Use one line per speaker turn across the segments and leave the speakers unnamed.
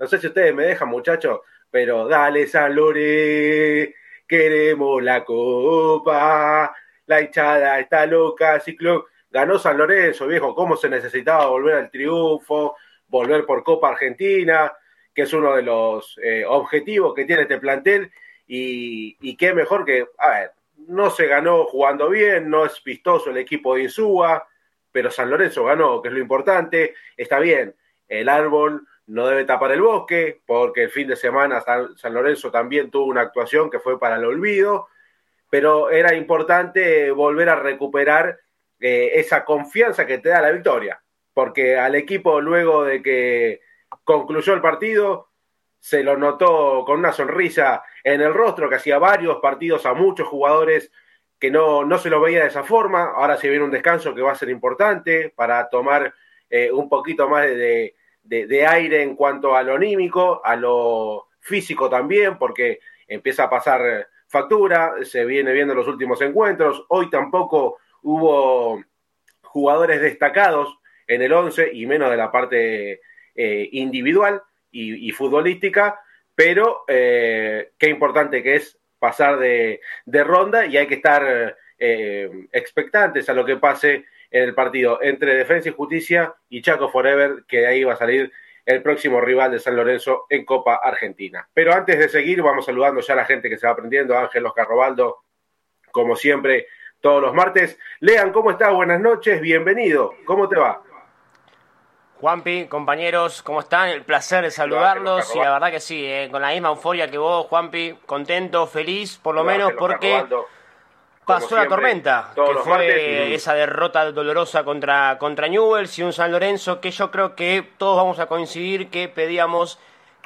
No sé si ustedes me dejan, muchachos, pero dale San Lorenzo, queremos la copa, la hinchada está loca, ciclo. Ganó San Lorenzo, viejo, cómo se necesitaba volver al triunfo, volver por Copa Argentina, que es uno de los eh, objetivos que tiene este plantel, y, y qué mejor que, a ver, no se ganó jugando bien, no es vistoso el equipo de Insúa, pero San Lorenzo ganó, que es lo importante, está bien, el árbol no debe tapar el bosque, porque el fin de semana San, Lorenzo también tuvo una actuación que fue para el olvido, pero era importante volver a recuperar eh, esa confianza que te da la victoria, porque al equipo luego de que concluyó el partido, se lo notó con una sonrisa en el rostro, que hacía varios partidos a muchos jugadores que no, no se lo veía de esa forma. Ahora se viene un descanso que va a ser importante para tomar eh, un poquito más de, aire en cuanto a lo anímico, a lo físico también, porque empieza a pasar factura, se viene viendo los últimos encuentros. Hoy tampoco hubo jugadores destacados en el 11 y menos de la parte eh, individual y, futbolística, pero eh, qué importante que es pasar de, ronda y hay que estar eh, expectantes a lo que pase en el partido entre Defensa y Justicia y Chaco Forever, que de ahí va a salir el próximo rival de San Lorenzo en Copa Argentina. Pero antes de seguir, vamos saludando ya a la gente que se va aprendiendo, Ángel Oscar Robaldo, como siempre, todos los martes. Lean, ¿cómo estás? Buenas noches, bienvenido. ¿Cómo te va?
Juanpi, compañeros, ¿cómo están? El placer de saludarlos y la verdad que sí, eh, con la misma euforia que vos, Juanpi, contento, feliz, por lo menos porque pasó la tormenta, que fue esa derrota dolorosa contra, contra Newells y un San Lorenzo que yo creo que todos vamos a coincidir que pedíamos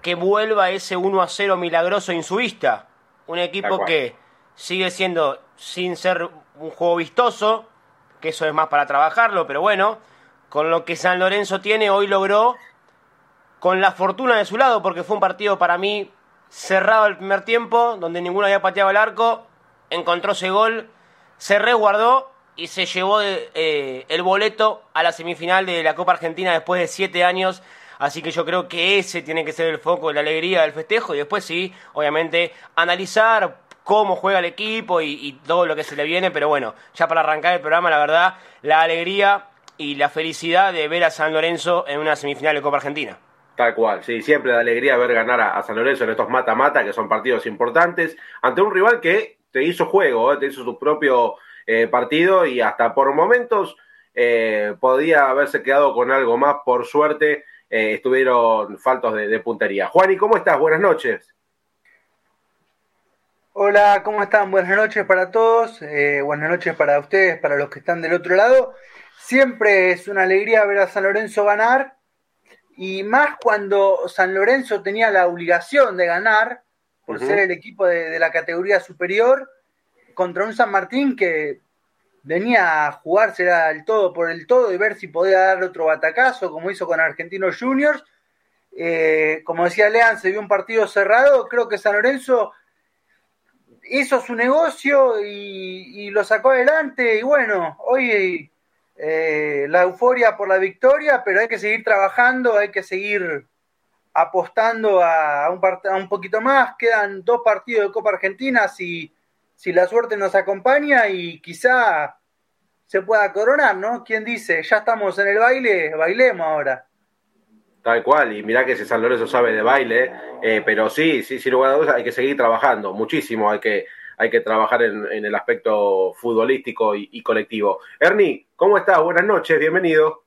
que vuelva ese 1 a 0 milagroso insuista. Un equipo que sigue siendo, sin ser un juego vistoso, que eso es más para trabajarlo, pero bueno con lo que San Lorenzo tiene, hoy logró, con la fortuna de su lado, porque fue un partido para mí cerrado el primer tiempo, donde ninguno había pateado el arco, encontró ese gol, se resguardó y se llevó eh, el boleto a la semifinal de la Copa Argentina después de siete años. Así que yo creo que ese tiene que ser el foco de la alegría del festejo y después sí, obviamente, analizar cómo juega el equipo y, todo lo que se le viene. Pero bueno, ya para arrancar el programa, la verdad, la alegría y la felicidad de ver a San Lorenzo en una semifinal de Copa Argentina.
Tal cual, sí, siempre da alegría ver ganar a, San Lorenzo en estos mata-mata, que son partidos importantes, ante un rival que te hizo juego, ¿eh? te hizo su propio eh, partido y hasta por momentos eh, podía haberse quedado con algo más, por suerte estuvieron faltos de, de puntería. Juan, ¿y cómo estás? Buenas noches.
Hola, ¿cómo están? Buenas noches para todos, buenas noches para ustedes, para los que están del otro lado. Siempre es una alegría ver a San Lorenzo ganar y más cuando San Lorenzo tenía la obligación de ganar por ser el equipo de, la categoría superior contra un San Martín que venía a jugarse el todo por el todo y ver si podía dar otro batacazo como hizo con Argentinos Juniors. Eh, como decía Lean, se vio un partido cerrado. Creo que San Lorenzo hizo su negocio y, y lo sacó adelante. Y bueno, hoy eh, la euforia por la victoria, pero hay que seguir trabajando, hay que seguir apostando a, un, a un poquito más. Quedan dos partidos de Copa Argentina si, si la suerte nos acompaña y quizá se pueda coronar, ¿no? ¿Quién dice? Ya estamos en el baile, bailemos ahora.
Tal cual, y mirá que ese San Lorenzo sabe de baile, eh, pero sí, sí, sin lugar a dudas hay que seguir trabajando muchísimo, hay que hay que trabajar en, el aspecto futbolístico y, colectivo. Ernie, ¿cómo estás? Buenas noches, bienvenido.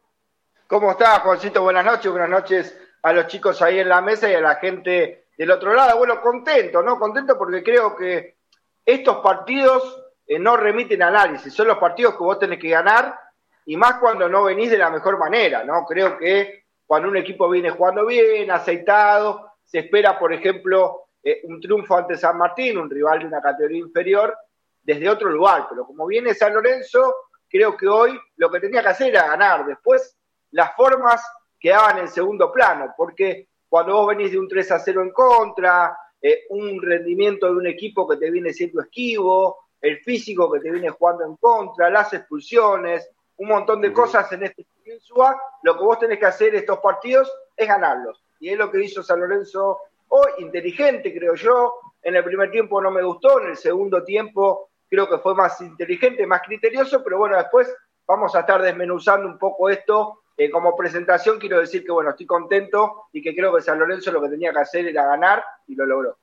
¿Cómo estás, Juancito? Buenas noches, buenas noches a los chicos ahí en la mesa y a la gente del otro lado. Bueno, contento, ¿no? Contento porque creo que estos partidos eh, no remiten análisis, son los partidos que vos tenés que ganar y más cuando no venís de la mejor manera, ¿no? Creo que cuando un equipo viene jugando bien, aceitado, se espera, por ejemplo, eh, un triunfo ante San Martín, un rival de una categoría inferior, desde otro lugar. Pero como viene San Lorenzo, creo que hoy lo que tenía que hacer era ganar. Después las formas quedaban en segundo plano, porque cuando vos venís de un 3 a 0 en contra, eh, un rendimiento de un equipo que te viene siendo esquivo, el físico que te viene jugando en contra, las expulsiones, un montón de cosas en este SUA, lo que vos tenés que hacer estos partidos es ganarlos. Y es lo que hizo San Lorenzo hoy, inteligente, creo yo. En el primer tiempo no me gustó, en el segundo tiempo creo que fue más inteligente, más criterioso, pero bueno, después vamos a estar desmenuzando un poco esto. Eh, como presentación quiero decir que bueno, estoy contento y que creo que San Lorenzo lo que tenía que hacer era ganar y lo logró.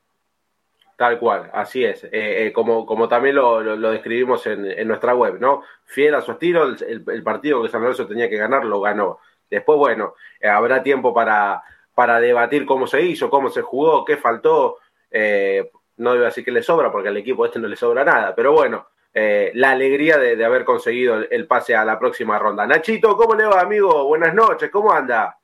Tal cual, así es. Eh, eh, como, como también lo, describimos en, nuestra web, ¿no? Fiel a su estilo, el, partido que San Lorenzo tenía que ganar lo ganó. Después, bueno, habrá tiempo para, para debatir cómo se hizo, cómo se jugó, qué faltó. no iba a decir que le sobra, porque al equipo este no le sobra nada, pero bueno, eh, la alegría de, haber conseguido el, pase a la próxima ronda. Nachito, ¿cómo le va, amigo? Buenas noches, ¿cómo anda?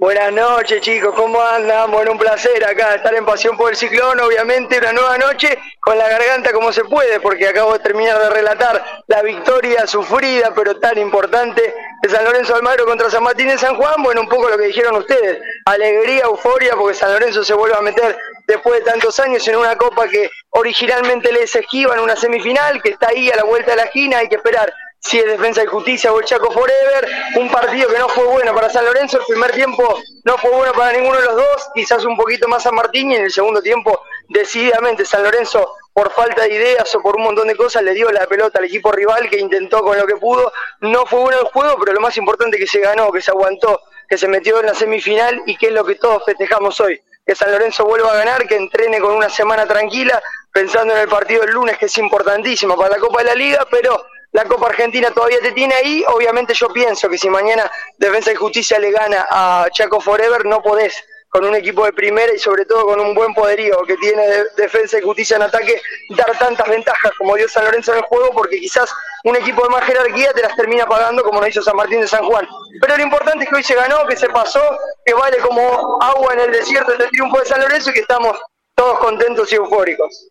Buenas noches, chicos, ¿cómo andan? Bueno, un placer acá estar en Pasión por el Ciclón, obviamente una nueva noche con la garganta como se puede, porque acabo de terminar de relatar la victoria sufrida, pero tan importante, de San Lorenzo Almagro contra San Martín de San Juan. Bueno, un poco lo que dijeron ustedes, alegría, euforia, porque San Lorenzo se vuelve a meter después de tantos años en una copa que originalmente les esquiva en una semifinal, que está ahí a la vuelta de la esquina, hay que esperar si es Defensa y Justicia o el Chaco Forever, un partido que no fue bueno para San Lorenzo, el primer tiempo no fue bueno para ninguno de los dos, quizás un poquito más San Martín y en el segundo tiempo decididamente San Lorenzo por falta de ideas o por un montón de cosas le dio la pelota al equipo rival que intentó con lo que pudo, no fue bueno el juego, pero lo más importante que se ganó, que se aguantó, que se metió en la semifinal y que es lo que todos festejamos hoy que San Lorenzo vuelva a ganar, que entrene con una semana tranquila, pensando en el partido del lunes, que es importantísimo para la Copa de la Liga, pero la Copa Argentina todavía te tiene ahí. Obviamente yo pienso que si mañana Defensa y Justicia le gana a Chaco Forever, no podés con un equipo de primera y sobre todo con un buen poderío que tiene defensa y justicia en ataque, dar tantas ventajas como dio San Lorenzo en el juego, porque quizás un equipo de más jerarquía te las termina pagando como lo hizo San Martín de San Juan. Pero lo importante es que hoy se ganó, que se pasó, que vale como agua en el desierto el triunfo de San Lorenzo y que estamos todos contentos y eufóricos.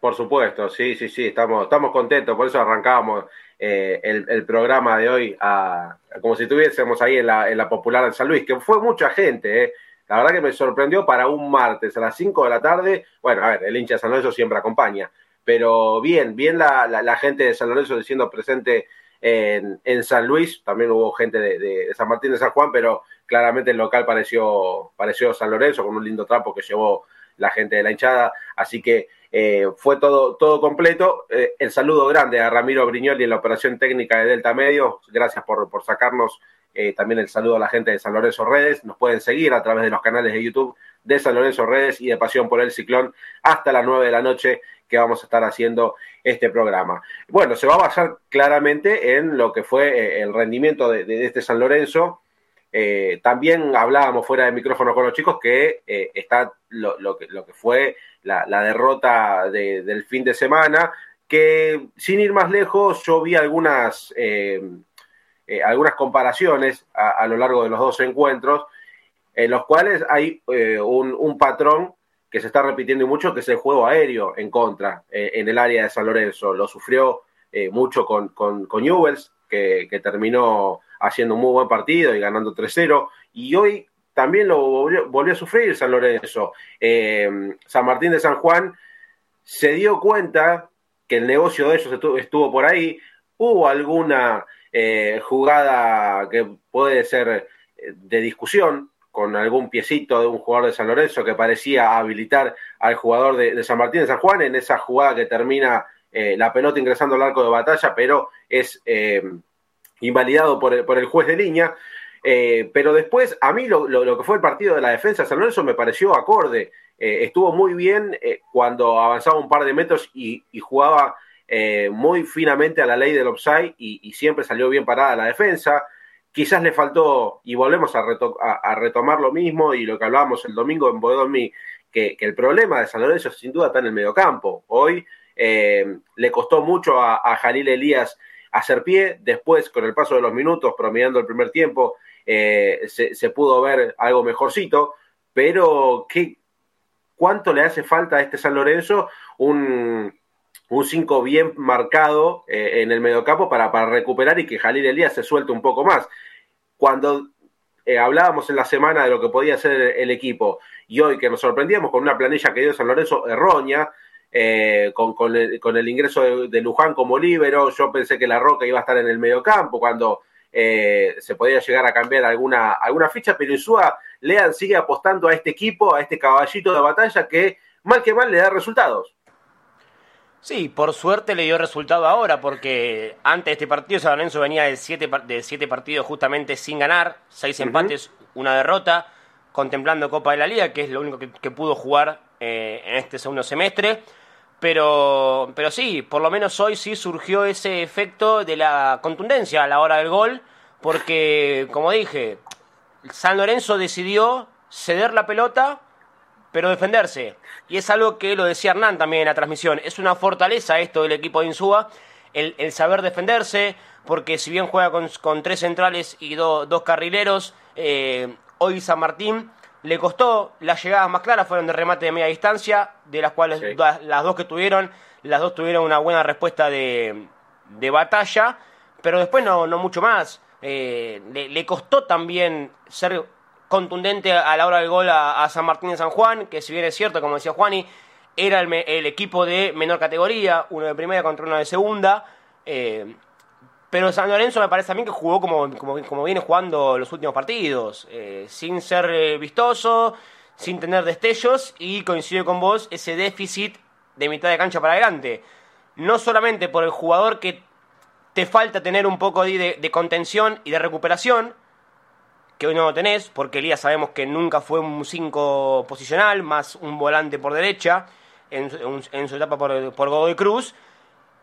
Por supuesto, sí, sí, sí, estamos, estamos contentos, por eso arrancábamos eh, el, programa de hoy a, como si estuviésemos ahí en la, en la popular de San Luis, que fue mucha gente, eh, la verdad que me sorprendió para un martes a las 5 de la tarde. Bueno, a ver, el hincha de San Lorenzo siempre acompaña, pero bien, bien la, gente de San Lorenzo diciendo presente en, San Luis. También hubo gente de, San Martín de San Juan, pero claramente el local pareció, pareció San Lorenzo con un lindo trapo que llevó la gente de la hinchada. Así que eh, fue todo, todo completo. Eh, el saludo grande a Ramiro Briñoli en la operación técnica de Delta Medio. Gracias por, por sacarnos eh, también el saludo a la gente de San Lorenzo Redes. Nos pueden seguir a través de los canales de YouTube de San Lorenzo Redes y de Pasión por el Ciclón hasta las 9 de la noche que vamos a estar haciendo este programa. Bueno, se va a basar claramente en lo que fue eh, el rendimiento de, este San Lorenzo. Eh, también hablábamos fuera de micrófono con los chicos que está lo, que, lo, que, fue la, derrota del fin de semana, que sin ir más lejos yo vi algunas algunas comparaciones a, lo largo de los dos encuentros, en los cuales hay eh, un, patrón que se está repitiendo mucho, que es el juego aéreo en contra eh, en el área de San Lorenzo. Lo sufrió mucho con, con, que, terminó haciendo un muy buen partido y ganando 3-0. Y hoy también lo volvió, a sufrir San Lorenzo. San Martín de San Juan se dio cuenta que el negocio de ellos estuvo por ahí. Hubo alguna eh, jugada que puede ser eh, de discusión con algún piecito de un jugador de San Lorenzo que parecía habilitar al jugador de, San Martín de San Juan en esa jugada que termina eh, la pelota ingresando al arco de batalla, pero es invalidado por el, juez de línea. pero después, a mí lo, que fue el partido de la defensa de San Lorenzo me pareció acorde. estuvo muy bien cuando avanzaba un par de metros y jugaba eh, muy finamente a la ley del offside y, siempre salió bien parada la defensa. Quizás le faltó, y volvemos a, retomar lo mismo y lo que hablábamos el domingo en Bodomí, que, el problema de San Lorenzo sin duda está en el mediocampo. Hoy eh, le costó mucho a, Jalil Elías hacer pie, después con el paso de los minutos, promediando el primer tiempo, eh, se, pudo ver algo mejorcito, pero ¿qué, ¿cuánto le hace falta a este San Lorenzo? Un, un 5 bien marcado eh, en el mediocampo para, para recuperar y que Jalil Elías se suelte un poco más. Cuando eh, hablábamos en la semana de lo que podía ser el, equipo y hoy que nos sorprendíamos con una planilla que dio San Lorenzo errónea, eh, con, el, ingreso de, Luján como líbero, yo pensé que La Roca iba a estar en el mediocampo cuando se podía llegar a cambiar alguna, alguna ficha, pero Insúa Lean sigue apostando a este equipo, a este caballito de batalla que mal que mal le da resultados.
Sí, por suerte le dio resultado ahora, porque antes de este partido San Lorenzo venía de siete, de siete partidos justamente sin ganar, seis empates, una derrota, contemplando Copa de la Liga, que es lo único que, pudo jugar eh, en este segundo semestre. Pero, pero sí, por lo menos hoy sí surgió ese efecto de la contundencia a la hora del gol, porque, como dije, San Lorenzo decidió ceder la pelota pero defenderse. Y es algo que lo decía Hernán también en la transmisión. Es una fortaleza esto del equipo de Insúa, el, saber defenderse, porque si bien juega con, tres centrales y dos carrileros, eh, hoy San Martín le costó, las llegadas más claras fueron de remate de media distancia, de las cuales las dos que tuvieron, las dos tuvieron una buena respuesta de, de batalla, pero después no, no mucho más. Eh, le, le costó también ser contundente a la hora del gol a, San Martín de San Juan, que si bien es cierto, como decía Juani, era el, equipo de menor categoría, uno de primera contra uno de segunda. Eh, pero San Lorenzo me parece también que jugó como, como, viene jugando los últimos partidos, eh, sin ser eh, vistoso, sin tener destellos y coincide con vos ese déficit de mitad de cancha para adelante. No solamente por el jugador que te falta tener un poco de contención y de recuperación, que hoy no lo tenés, porque Elías sabemos que nunca fue un 5 posicional, más un volante por derecha, en, su etapa por, por, Godoy Cruz,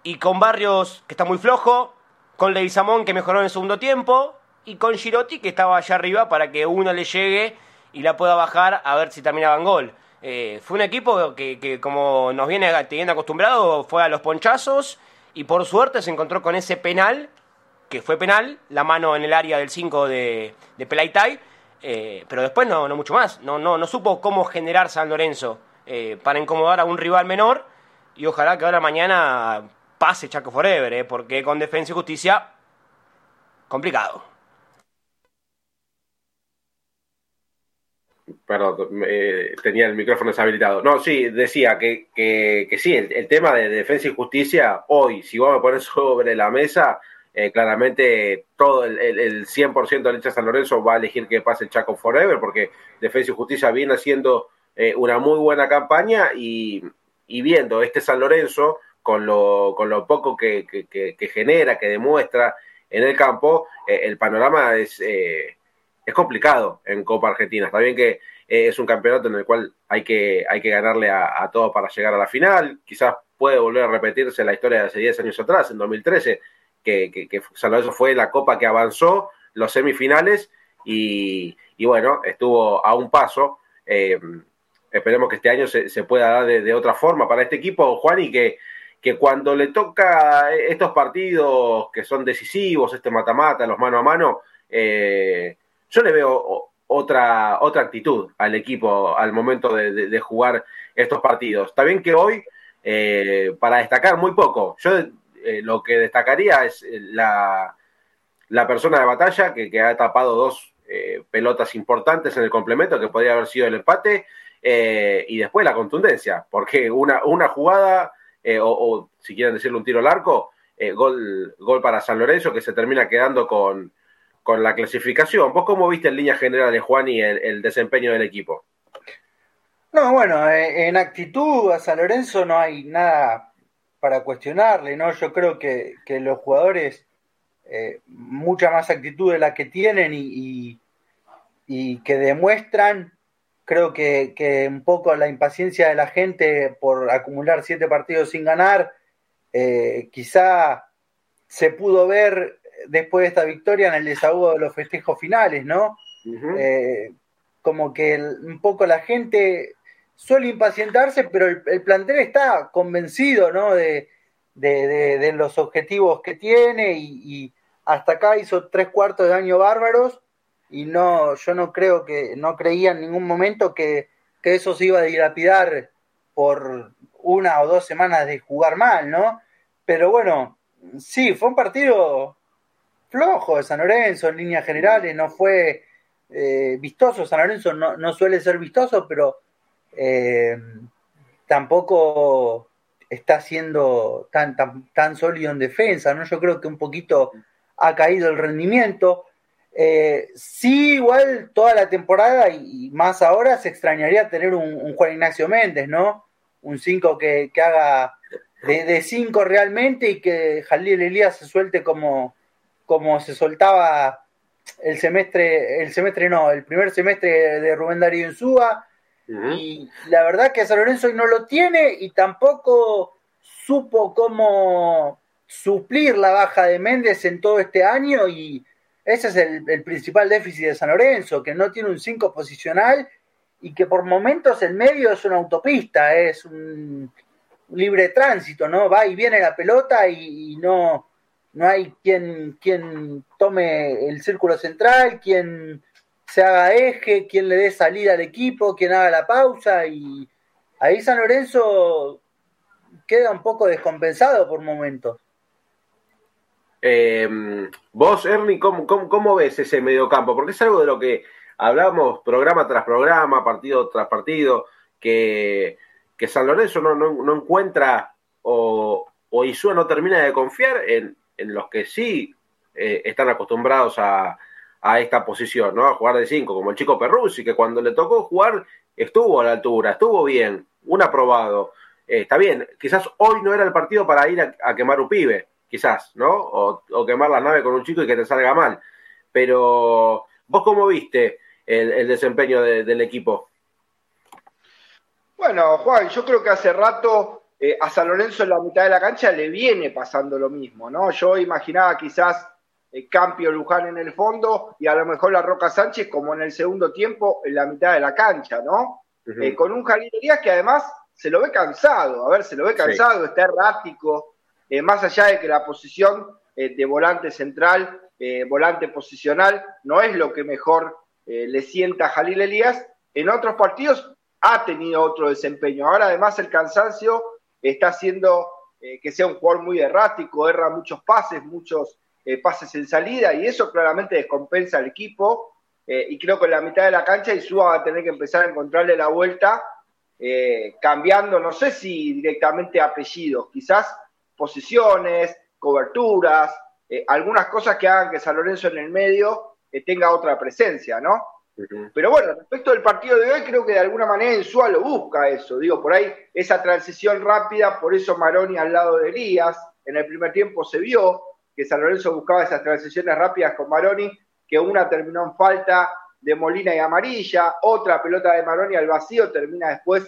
y con Barrios que está muy flojo, con Leguizamón que mejoró en el segundo tiempo, y con Girotti que estaba allá arriba para que uno le llegue y la pueda bajar a ver si terminaba en gol. Eh, fue un equipo que, que, como nos viene teniendo acostumbrado, fue a los ponchazos y por suerte se encontró con ese penal que fue penal, la mano en el área del 5 de, de Pelaitai, eh, pero después no, no mucho más. No, no, no supo cómo generar San Lorenzo eh, para incomodar a un rival menor y ojalá que ahora mañana pase Chaco Forever, eh, porque con Defensa y Justicia, complicado.
Perdón, tenía el micrófono deshabilitado. No, sí, decía que, que, sí, el, tema de defensa y justicia, hoy, si vos me pones sobre la mesa, eh, claramente todo el, el, 100% de hincha San Lorenzo va a elegir que pase el Chaco Forever, porque Defensa y Justicia viene haciendo eh, una muy buena campaña y, viendo este San Lorenzo con lo, con lo poco que, genera, que demuestra en el campo, eh, el panorama es, es complicado en Copa Argentina. Está bien que es un campeonato en el cual hay que, hay que ganarle a, a para llegar a la final. Quizás puede volver a repetirse la historia de hace 10 años atrás, en 2013, que, que, Lorenzo fue la copa que avanzó, los semifinales, y, bueno, estuvo a un paso. Eh, esperemos que este año se, pueda dar de, otra forma para este equipo, Juan, y que, que cuando le toca estos partidos que son decisivos, este mata-mata, los mano a mano, eh, yo le veo otra, otra actitud al equipo al momento de, jugar estos partidos. Está bien que hoy, eh, para destacar muy poco, yo eh, lo que destacaría es eh, la, la persona de batalla que, ha tapado dos eh, pelotas importantes en el complemento, que podría haber sido el empate, y después la contundencia, porque una, una jugada, o, si quieren decirle un tiro al arco, gol, gol para San Lorenzo que se termina quedando con, con la clasificación. ¿Vos cómo viste en líneas generales, Juan, y el desempeño del equipo?
No, bueno, en actitud a San Lorenzo no hay nada para cuestionarle, ¿no? Yo creo que, los jugadores, eh, mucha más actitud de la que tienen y, y, que demuestran, creo que, que, un poco la impaciencia de la gente por acumular siete partidos sin ganar, eh, quizá se pudo ver después de esta victoria en el desahogo de los festejos finales, ¿no? Eh, como que un poco la gente suele impacientarse, pero el, plantel está convencido ¿no? de, de, los objetivos que tiene y, hasta acá hizo tres cuartos de año bárbaros y no, yo no creo que, no creía en ningún momento que, que eso se iba a dilapidar por una o dos semanas de jugar mal, ¿no? Pero bueno, sí, fue un partido flojo de San Lorenzo en líneas generales, no fue eh, vistoso, San Lorenzo no, no suele ser vistoso, pero eh, tampoco está siendo tan, tan, tan, sólido en defensa, ¿no? Yo creo que un poquito ha caído el rendimiento. Eh, sí, igual toda la temporada y, más ahora se extrañaría tener un, Juan Ignacio Méndez, ¿no? Un 5 que, haga de 5 realmente y que Jalil Elías se suelte como, como se soltaba el semestre, el semestre no, el primer semestre de Rubén Darío Insúa. Y la verdad que San Lorenzo no lo tiene y tampoco supo cómo suplir la baja de Méndez en todo este año y ese es el, principal déficit de San Lorenzo, que no tiene un 5 posicional y que por momentos el medio es una autopista, es un libre tránsito, ¿no? Va y viene la pelota y no, no hay quien, quien tome el círculo central, quien se haga eje, quien le dé salida al equipo, quien haga la pausa y ahí San Lorenzo queda un poco descompensado por momentos.
Eh, vos, Ernie, ¿cómo, ¿cómo, ves ese mediocampo? Porque es algo de lo que hablamos programa tras programa, partido tras partido, que, que San Lorenzo no, no, encuentra o, o Isua no termina de confiar en, en los que sí eh, están acostumbrados a, esta posición, ¿no? A jugar de cinco, como el chico Perruzzi, que cuando le tocó jugar estuvo a la altura, estuvo bien, un aprobado. Eh, está bien, quizás hoy no era el partido para ir a, quemar un pibe, quizás, ¿no? O, quemar la nave con un chico y que te salga mal. Pero, ¿vos cómo viste el, desempeño del equipo?
Bueno, Juan, yo creo que hace rato eh, a San Lorenzo en la mitad de la cancha le viene pasando lo mismo, ¿no? Yo imaginaba quizás Campio Luján en el fondo y a lo mejor la Roca Sánchez como en el segundo tiempo en la mitad de la cancha, ¿no? Eh, con un Jalil que además se lo ve cansado, a ver, se lo ve cansado, está errático, más allá de que la posición de volante central, volante posicional, no es lo que mejor le sienta a Jalil Elías, en otros partidos ha tenido otro desempeño. Ahora además el cansancio está haciendo eh, que sea un jugador muy errático, erra muchos pases, muchos eh, pases en salida, y eso claramente descompensa al equipo. Eh, y creo que en la mitad de la cancha Isúa va a tener que empezar a encontrarle la vuelta, cambiando, no sé si directamente apellidos, quizás posiciones, coberturas, algunas cosas que hagan que San Lorenzo en el medio tenga otra presencia, ¿no? Pero bueno, respecto del partido de hoy, creo que de alguna manera Insúa lo busca eso. Digo, por ahí esa transición rápida, por eso Maroni al lado de Elías. En el primer tiempo se vio que San Lorenzo buscaba esas transiciones rápidas con Maroni, que una terminó en falta de Molina y Amarilla, otra pelota de Maroni al vacío termina después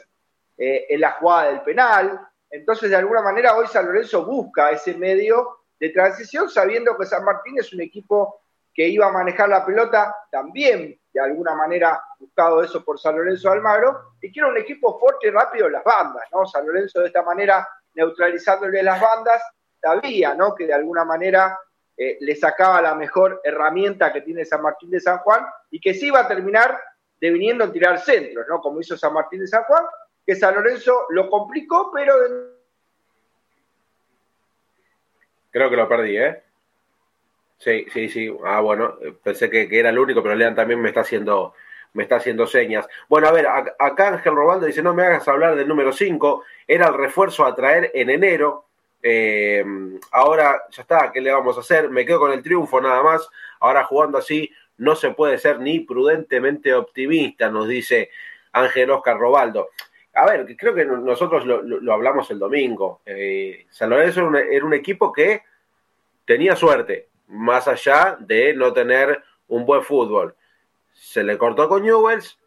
eh, en la jugada del penal. Entonces, de alguna manera, hoy San Lorenzo busca ese medio de transición, sabiendo que San Martín es un equipo que iba a manejar la pelota también de alguna manera buscado eso por San Lorenzo Almagro, y quiero un equipo fuerte y rápido en las bandas, ¿no? San Lorenzo de esta manera neutralizándole las bandas, sabía, ¿no? Que de alguna manera eh, le sacaba la mejor herramienta que tiene San Martín de San Juan y que sí iba a terminar deviniendo en tirar centros, ¿no? Como hizo San Martín de San Juan, que San Lorenzo lo complicó, pero...
Creo que lo perdí, ¿eh? Sí, sí, sí. Ah, bueno, pensé que, era el único, pero Lean también me está haciendo me está haciendo señas. Bueno, a ver, acá Ángel Robaldo dice, no me hagas hablar del número 5, era el refuerzo a traer en enero. Eh, ahora ya está, ¿qué le vamos a hacer? Me quedo con el triunfo nada más. Ahora jugando así no se puede ser ni prudentemente optimista, nos dice Ángel Oscar Robaldo. A ver, creo que nosotros lo, hablamos el domingo. Eh, San Lorenzo era un equipo que tenía suerte, más allá de no tener un buen fútbol. Se le cortó con Newells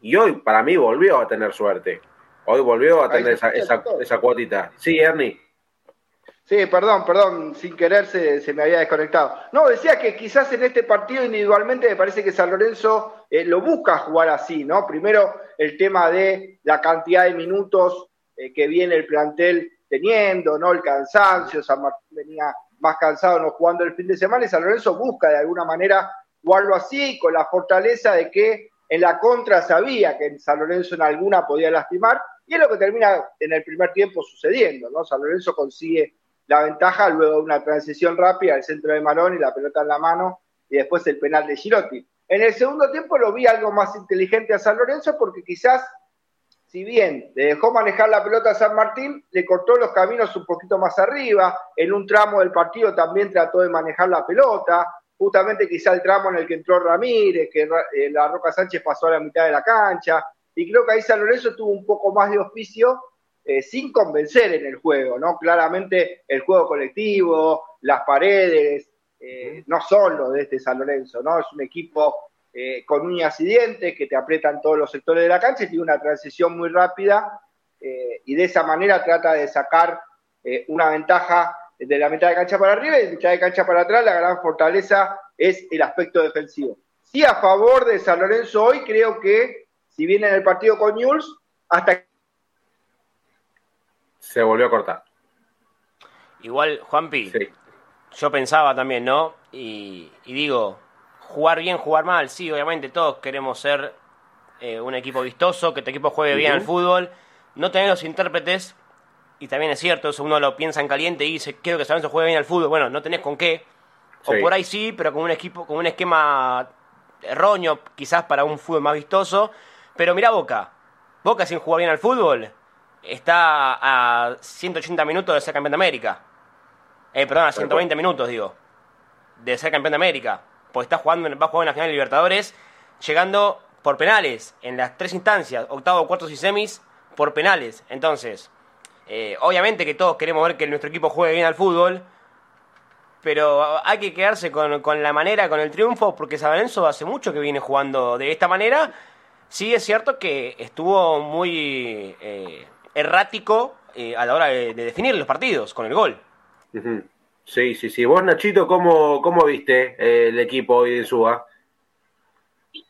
y hoy para mí volvió a tener suerte. Hoy volvió a tener esa, esa, cuotita. Sí, Ernie.
Sí, perdón, perdón, sin querer se, me había desconectado. No, decía que quizás en este partido individualmente me parece que San Lorenzo eh, lo busca jugar así, ¿no? Primero el tema de la cantidad de minutos eh, que viene el plantel teniendo, ¿no? El cansancio, San Martín venía más cansado no jugando el fin de semana y San Lorenzo busca de alguna manera jugarlo así, con la fortaleza de que en la contra sabía que San Lorenzo en alguna podía lastimar y es lo que termina en el primer tiempo sucediendo, ¿no? San Lorenzo consigue la ventaja luego de una transición rápida al centro de Marón y la pelota en la mano y después el penal de Girotti. En el segundo tiempo lo vi algo más inteligente a San Lorenzo porque quizás si bien le dejó manejar la pelota a San Martín, le cortó los caminos un poquito más arriba, en un tramo del partido también trató de manejar la pelota, justamente quizá el tramo en el que entró Ramírez, que eh, la Roca Sánchez pasó a la mitad de la cancha, y creo que ahí San Lorenzo tuvo un poco más de oficio eh, sin convencer en el juego, ¿no? Claramente el juego colectivo, las paredes, eh, no son los de este San Lorenzo, ¿no? Es un equipo con uñas y dientes que te aprietan todos los sectores de la cancha y tiene una transición muy rápida y de esa manera trata de sacar una ventaja de la mitad de cancha para arriba y de la mitad de cancha para atrás, la gran fortaleza es el aspecto defensivo. Sí, a favor de San Lorenzo hoy, creo que si viene en el partido con Newell's, hasta
se volvió a cortar.
Igual, Juanpi, yo pensaba también, ¿no? Y, digo, jugar bien, jugar mal, sí, obviamente todos queremos ser eh, un equipo vistoso, que tu equipo juegue bien al fútbol, no tener los intérpretes y también es cierto, eso uno lo piensa en caliente y dice, quiero que San Lorenzo juegue bien al fútbol. Bueno, no tenés con qué. O por ahí sí, pero con un equipo, con un esquema erróneo, quizás para un fútbol más vistoso. Pero mira Boca. Boca sin jugar bien al fútbol está a 180 minutos de ser campeón de América. Eh, perdón, a 120 minutos, digo. De ser campeón de América. Porque está jugando, va a jugar en la final de Libertadores, llegando por penales en las tres instancias, octavo, cuartos y semis, por penales. Entonces, eh, obviamente que todos queremos ver que nuestro equipo juegue bien al fútbol, pero hay que quedarse con, la manera, con el triunfo, porque San Lorenzo hace mucho que viene jugando de esta manera. Sí es cierto que estuvo muy eh, errático eh, a la hora de, definir los partidos con el gol.
Sí, sí, sí. Vos, Nachito, ¿cómo, cómo viste el equipo hoy en Suba?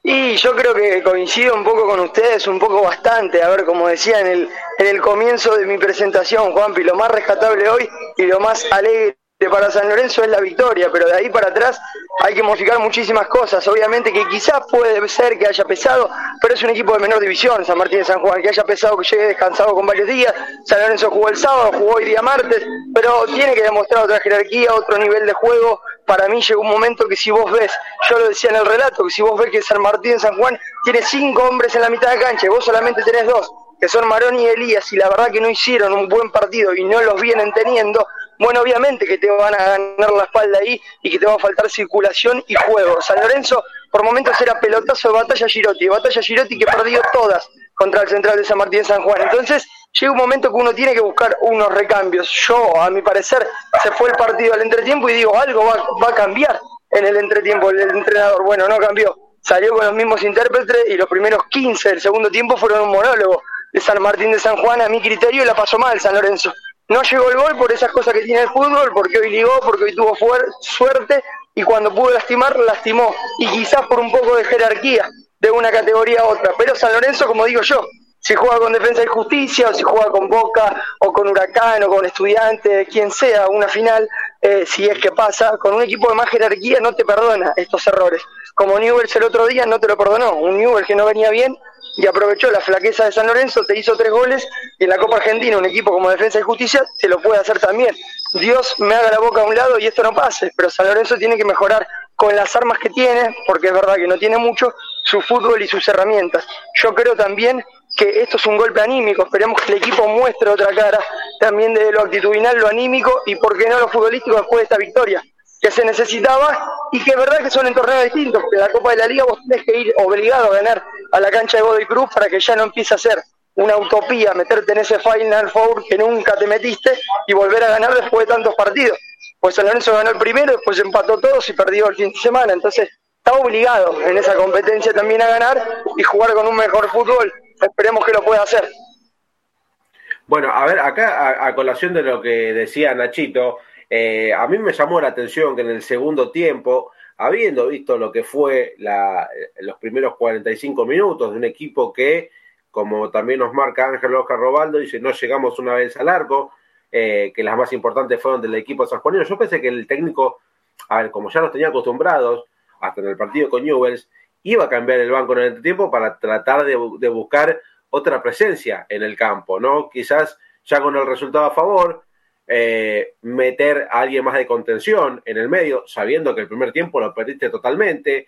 Y yo creo que coincido un poco con ustedes, un poco bastante. A ver, como decía en el, en el comienzo de mi presentación, Juanpi, lo más rescatable hoy y lo más alegre para San Lorenzo es la victoria, pero de ahí para atrás hay que modificar muchísimas cosas. Obviamente que quizás puede ser que haya pesado, pero es un equipo de menor división, San Martín de San Juan, que haya pesado, que llegue descansado con varios días. San Lorenzo jugó el sábado, jugó hoy día martes, pero tiene que demostrar otra jerarquía, otro nivel de juego. Para mí llegó un momento que si vos ves, yo lo decía en el relato, que si vos ves que San Martín de San Juan tiene cinco hombres en la mitad de cancha y vos solamente tenés dos, que son Marón y Elías, y la verdad que no hicieron un buen partido y no los vienen teniendo, bueno, obviamente que te van a ganar la espalda ahí y que te va a faltar circulación y juego. San Lorenzo por momentos era pelotazo de batalla Girotti, batalla Girotti que perdió todas contra el central de San Martín de San Juan. Entonces llega un momento que uno tiene que buscar unos recambios. Yo, a mi parecer, se fue el partido al entretiempo y digo, algo va, va a cambiar en el entretiempo el entrenador. Bueno, no cambió. Salió con los mismos intérpretes y los primeros 15 del segundo tiempo fueron un monólogo de San Martín de San Juan a mi criterio la pasó mal San Lorenzo. No llegó el gol por esas cosas que tiene el fútbol, porque hoy ligó, porque hoy tuvo suerte y cuando pudo lastimar, lastimó. Y quizás por un poco de jerarquía de una categoría a otra. Pero San Lorenzo, como digo yo, si juega con Defensa y Justicia, o si juega con Boca, o con Huracán, o con Estudiantes, quien sea, una final, eh, si es que pasa, con un equipo de más jerarquía no te perdona estos errores. Como Newell's el otro día no te lo perdonó, un Newell que no venía bien y aprovechó la flaqueza de San Lorenzo, te hizo tres goles y en la Copa Argentina un equipo como Defensa y Justicia te lo puede hacer también. Dios me haga la boca a un lado y esto no pase, pero San Lorenzo tiene que mejorar con las armas que tiene, porque es verdad que no tiene mucho, su fútbol y sus herramientas. Yo creo también que esto es un golpe anímico, esperemos que el equipo muestre otra cara también de lo actitudinal, lo anímico y por qué no lo futbolístico después de esta victoria que se necesitaba y que es verdad que son en torneos distintos. En la Copa de la Liga vos tenés que ir obligado a ganar a la cancha de Godoy Cruz para que ya no empiece a ser una utopía meterte en ese Final Four que nunca te metiste y volver a ganar después de tantos partidos. Pues San Lorenzo ganó el primero, después empató todos y perdió el fin de semana. Entonces está obligado en esa competencia también a ganar y jugar con un mejor fútbol. Esperemos que lo pueda hacer.
Bueno, a ver, acá a colación de lo que decía Nachito, eh, a mí me llamó la atención que en el segundo tiempo, habiendo visto lo que fue los primeros 45 minutos de un equipo que, como también nos marca Ángel Oscar Robaldo, dice, no llegamos una vez al arco, eh, que las más importantes fueron del equipo sanjuanino. Yo pensé que el técnico, a ver, como ya nos tenía acostumbrados, hasta en el partido con Newells, iba a cambiar el banco en el tiempo para tratar de buscar otra presencia en el campo, ¿no? Quizás ya con el resultado a favor, eh, meter a alguien más de contención en el medio, sabiendo que el primer tiempo lo perdiste totalmente.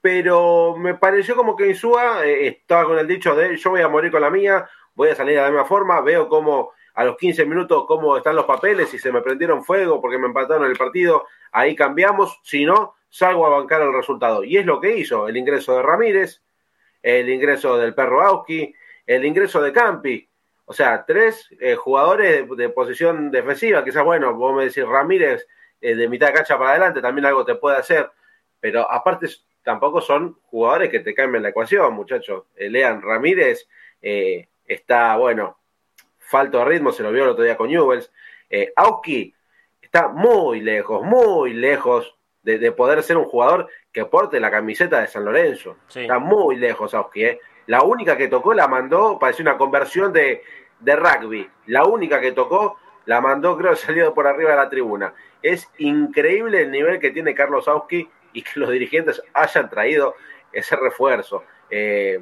Pero me pareció como que Insúa eh, estaba con el dicho de yo voy a morir con la mía, voy a salir de la misma forma, veo como a los 15 minutos cómo están los papeles, si se me prendieron fuego porque me empataron el partido, ahí cambiamos, si no, salgo a bancar el resultado. Y es lo que hizo el ingreso de Ramírez, el ingreso del perro Auski, el ingreso de Campi. O sea, tres eh, jugadores de, posición defensiva. Quizás, bueno, vos me decís Ramírez eh, de mitad de cancha para adelante, también algo te puede hacer. Pero aparte, tampoco son jugadores que te cambien la ecuación, muchachos. Eh, Lean Ramírez está, bueno, falto de ritmo, se lo vio el otro día con Newells. Auski está muy lejos, muy lejos de, poder ser un jugador que porte la camiseta de San Lorenzo. Está muy lejos Auski. ¿eh? La única que tocó la mandó, parece una conversión de, de rugby. La única que tocó la mandó, creo, salió por arriba de la tribuna. Es increíble el nivel que tiene Carlos Auski y que los dirigentes hayan traído ese refuerzo. Eh,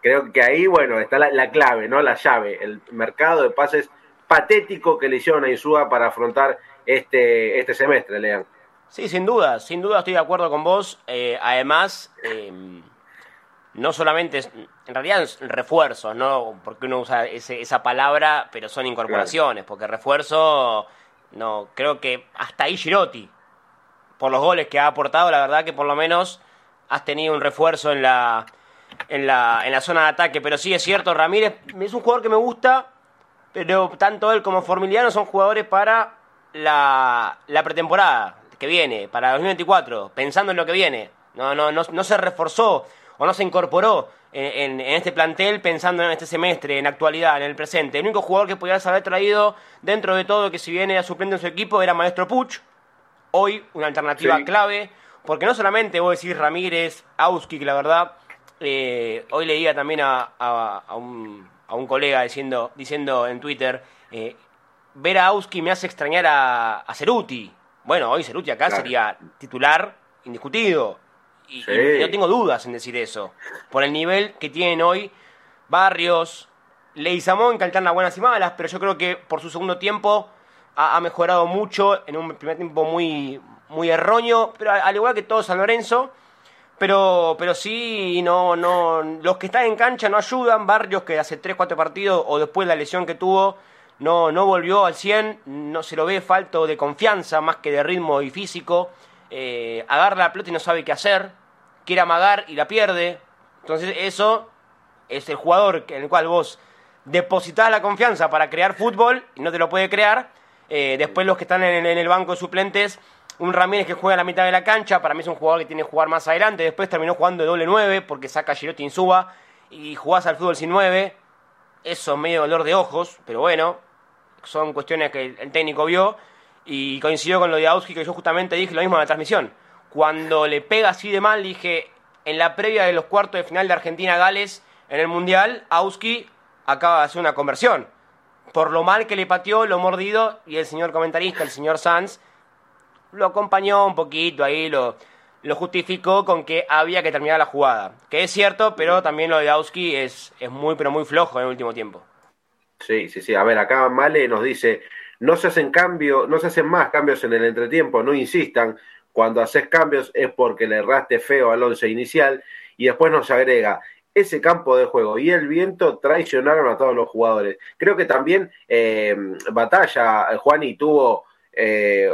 creo que ahí, bueno, está la, clave, ¿no? La llave, el mercado de pases patético que le hicieron a Insúa para afrontar este, este semestre, Lean.
Sí, sin duda, sin duda estoy de acuerdo con vos. Eh, además, em, no solamente, en realidad refuerzos, ¿no? Porque uno usa esa palabra, pero son incorporaciones, porque refuerzo, no, creo que hasta ahí Girotti, por los goles que ha aportado, la verdad que por lo menos has tenido un refuerzo en la, en la, en la zona de ataque. Pero sí es cierto, Ramírez es un jugador que me gusta, pero tanto él como Formiliano son jugadores para la, la pretemporada que viene, para 2024, pensando en lo que viene. No, no, no, no se reforzó o no se incorporó en, este plantel pensando en este semestre, en actualidad, en el presente. El único jugador que podías haber traído dentro de todo que si viene a suplente en su equipo era Maestro Puch. Hoy una alternativa clave, porque no solamente vos decís Ramírez, Auski, que la verdad, eh, hoy leía también a, a, un, a, un, colega diciendo, diciendo en Twitter, eh, ver a Auski me hace extrañar a, a Ceruti. Bueno, hoy Ceruti acá sería titular indiscutido. Y, no tengo dudas en decir eso. Por el nivel que tienen hoy Barrios, Leizamón, que alterna buenas y malas, pero yo creo que por su segundo tiempo ha, mejorado mucho. En un primer tiempo muy, muy erróneo, pero al igual que todo San Lorenzo. Pero, pero sí, no, no, los que están en cancha no ayudan. Barrios, que hace 3-4 partidos o después de la lesión que tuvo, no, no volvió al 100, no se lo ve falto de confianza más que de ritmo y físico. Eh, agarra la pelota y no sabe qué hacer, quiere amagar y la pierde. Entonces eso es el jugador en el cual vos depositas la confianza para crear fútbol y no te lo puede crear. Eh, después los que están en, el banco de suplentes, un Ramírez que juega a la mitad de la cancha, para mí es un jugador que tiene que jugar más adelante. Después terminó jugando de doble 9 porque saca Girotti Suba y jugás al fútbol sin 9. Eso medio dolor de ojos, pero bueno, son cuestiones que el técnico vio y coincidió con lo de Auski que yo justamente dije lo mismo en la transmisión. Cuando le pega así de mal, dije, en la previa de los cuartos de final de Argentina-Gales en el Mundial, Auski acaba de hacer una conversión. Por lo mal que le pateó, lo mordido, y el señor comentarista, el señor Sanz, lo acompañó un poquito ahí, lo, lo justificó con que había que terminar la jugada. Que es cierto, pero también lo de Auski es, es muy, pero muy flojo en el último tiempo.
Sí, sí, sí. A ver, acá Male nos dice, no se hacen cambios, no se hacen más cambios en el entretiempo, no insistan. Cuando haces cambios es porque le erraste feo al once inicial y después nos agrega, ese campo de juego y el viento traicionaron a todos los jugadores. Creo que también eh, Batalla, Juani, tuvo eh,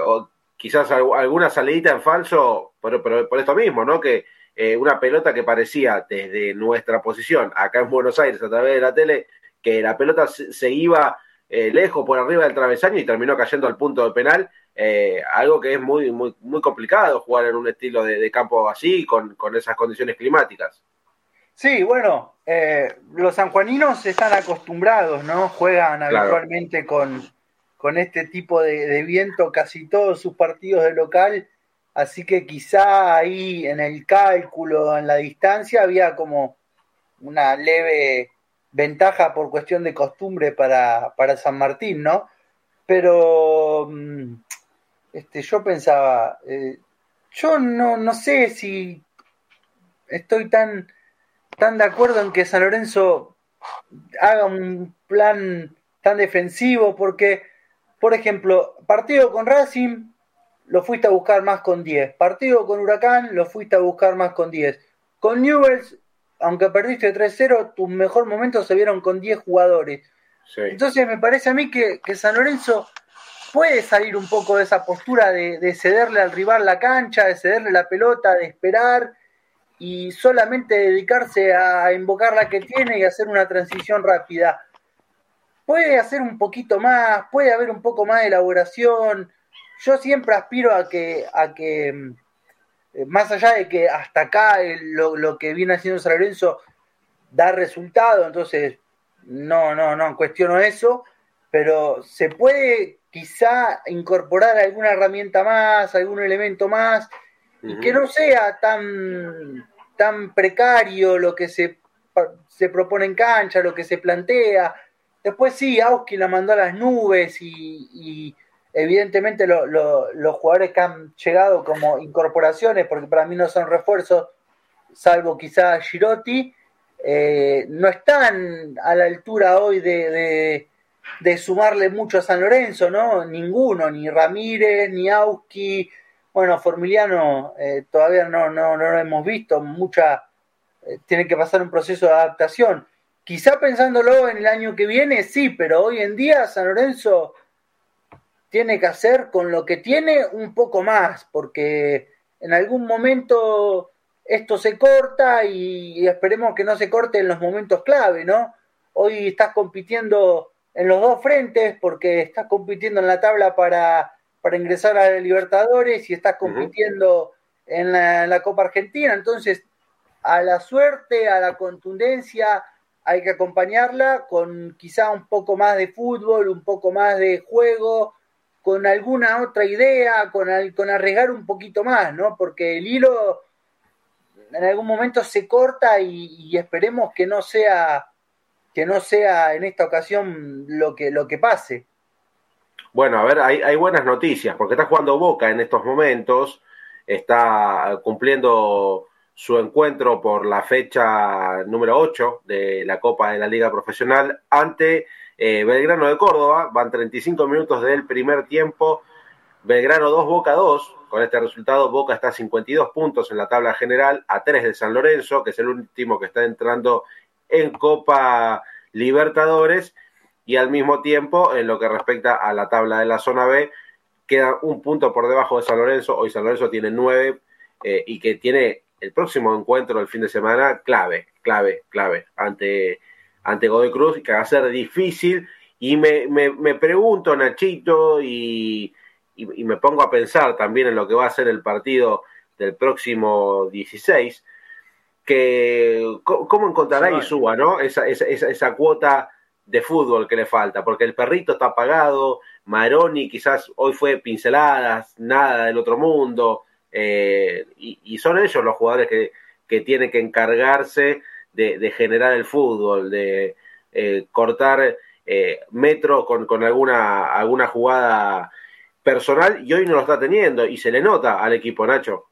quizás alguna salidita en falso por, por, esto mismo, ¿no? Que eh, una pelota que parecía desde nuestra posición acá en Buenos Aires a través de la tele que la pelota se, iba eh, lejos por arriba del travesaño y terminó cayendo al punto de penal. Eh, algo que es muy, muy, muy complicado jugar en un estilo de, campo así, con, con, esas condiciones climáticas.
Sí, bueno, eh, los sanjuaninos están acostumbrados, ¿no? Juegan habitualmente con, con este tipo de, de, viento casi todos sus partidos de local, así que quizá ahí en el cálculo, en la distancia, había como una leve ventaja por cuestión de costumbre para, San Martín, ¿no? Pero mm, este, yo pensaba, eh, yo no, no sé si estoy tan, tan de acuerdo en que San Lorenzo haga un plan tan defensivo, porque, por ejemplo, partido con Racing lo fuiste a buscar más con 10, partido con Huracán lo fuiste a buscar más con 10, con Newells aunque perdiste 3-0, tus mejores momentos se vieron con 10 jugadores. Entonces me parece a mí que, San Lorenzo puede salir un poco de esa postura de, cederle al rival la cancha, de cederle la pelota, de esperar y solamente dedicarse a invocar la que tiene y hacer una transición rápida. Puede hacer un poquito más, puede haber un poco más de elaboración. Yo siempre aspiro a que, a que eh, más allá de que hasta acá lo, lo, que viene haciendo San Lorenzo da resultado, entonces no, no, no cuestiono eso, pero se puede quizá incorporar alguna herramienta más, algún elemento más, y que no sea tan, tan precario lo que se, se propone en cancha, lo que se plantea. Después sí, Auski la mandó a las nubes y, evidentemente los jugadores que han llegado como incorporaciones, porque para mí no son refuerzos, salvo quizá Girotti, eh, no están a la altura hoy de, de, sumarle mucho a San Lorenzo, ¿no? Ninguno, ni Ramírez, ni Auski, bueno, Formiliano eh, todavía no, no, no, lo hemos visto, mucha, eh, tiene que pasar un proceso de adaptación. Quizá pensándolo en el año que viene, sí, pero hoy en día San Lorenzo tiene que hacer con lo que tiene un poco más, porque en algún momento esto se corta y esperemos que no se corte en los momentos clave, ¿no? Hoy estás compitiendo en los dos frentes porque estás compitiendo en la tabla para, ingresar a Libertadores y estás compitiendo en, la, Copa Argentina. Entonces, a la suerte, a la contundencia, hay que acompañarla con quizá un poco más de fútbol, un poco más de juego, con alguna otra idea, con, con arriesgar un poquito más, ¿no? Porque el hilo en algún momento se corta y, esperemos que no sea que no sea en esta ocasión lo que lo que pase.
Bueno, a ver, hay, hay buenas noticias, porque está jugando Boca en estos momentos, está cumpliendo su encuentro por la fecha número 8 de la Copa de la Liga Profesional ante eh, Belgrano de Córdoba. Van 35 minutos del primer tiempo. Belgrano 2, Boca 2. Con este resultado, Boca está a 52 puntos en la tabla general, a 3 de San Lorenzo, que es el último que está entrando en Copa Libertadores, y al mismo tiempo, en lo que respecta a la tabla de la zona B, queda un punto por debajo de San Lorenzo. Hoy San Lorenzo tiene 9 eh, y que tiene el próximo encuentro del fin de semana clave, clave, clave, ante, ante Godoy Cruz, que va a ser difícil. Y me, me, me pregunto, Nachito, y y, me pongo a pensar también en lo que va a ser el partido del próximo 16, que cómo encontrará Isúa, ¿no? Esa, esa, esa, cuota de fútbol que le falta, porque el perrito está apagado, Maroni quizás hoy fue pinceladas, nada del otro mundo, eh, y, son ellos los jugadores que, que tienen que encargarse de, generar el fútbol, de eh, cortar eh, metro con, con alguna, alguna jugada personal y hoy no lo está teniendo y se le nota al equipo, Nacho.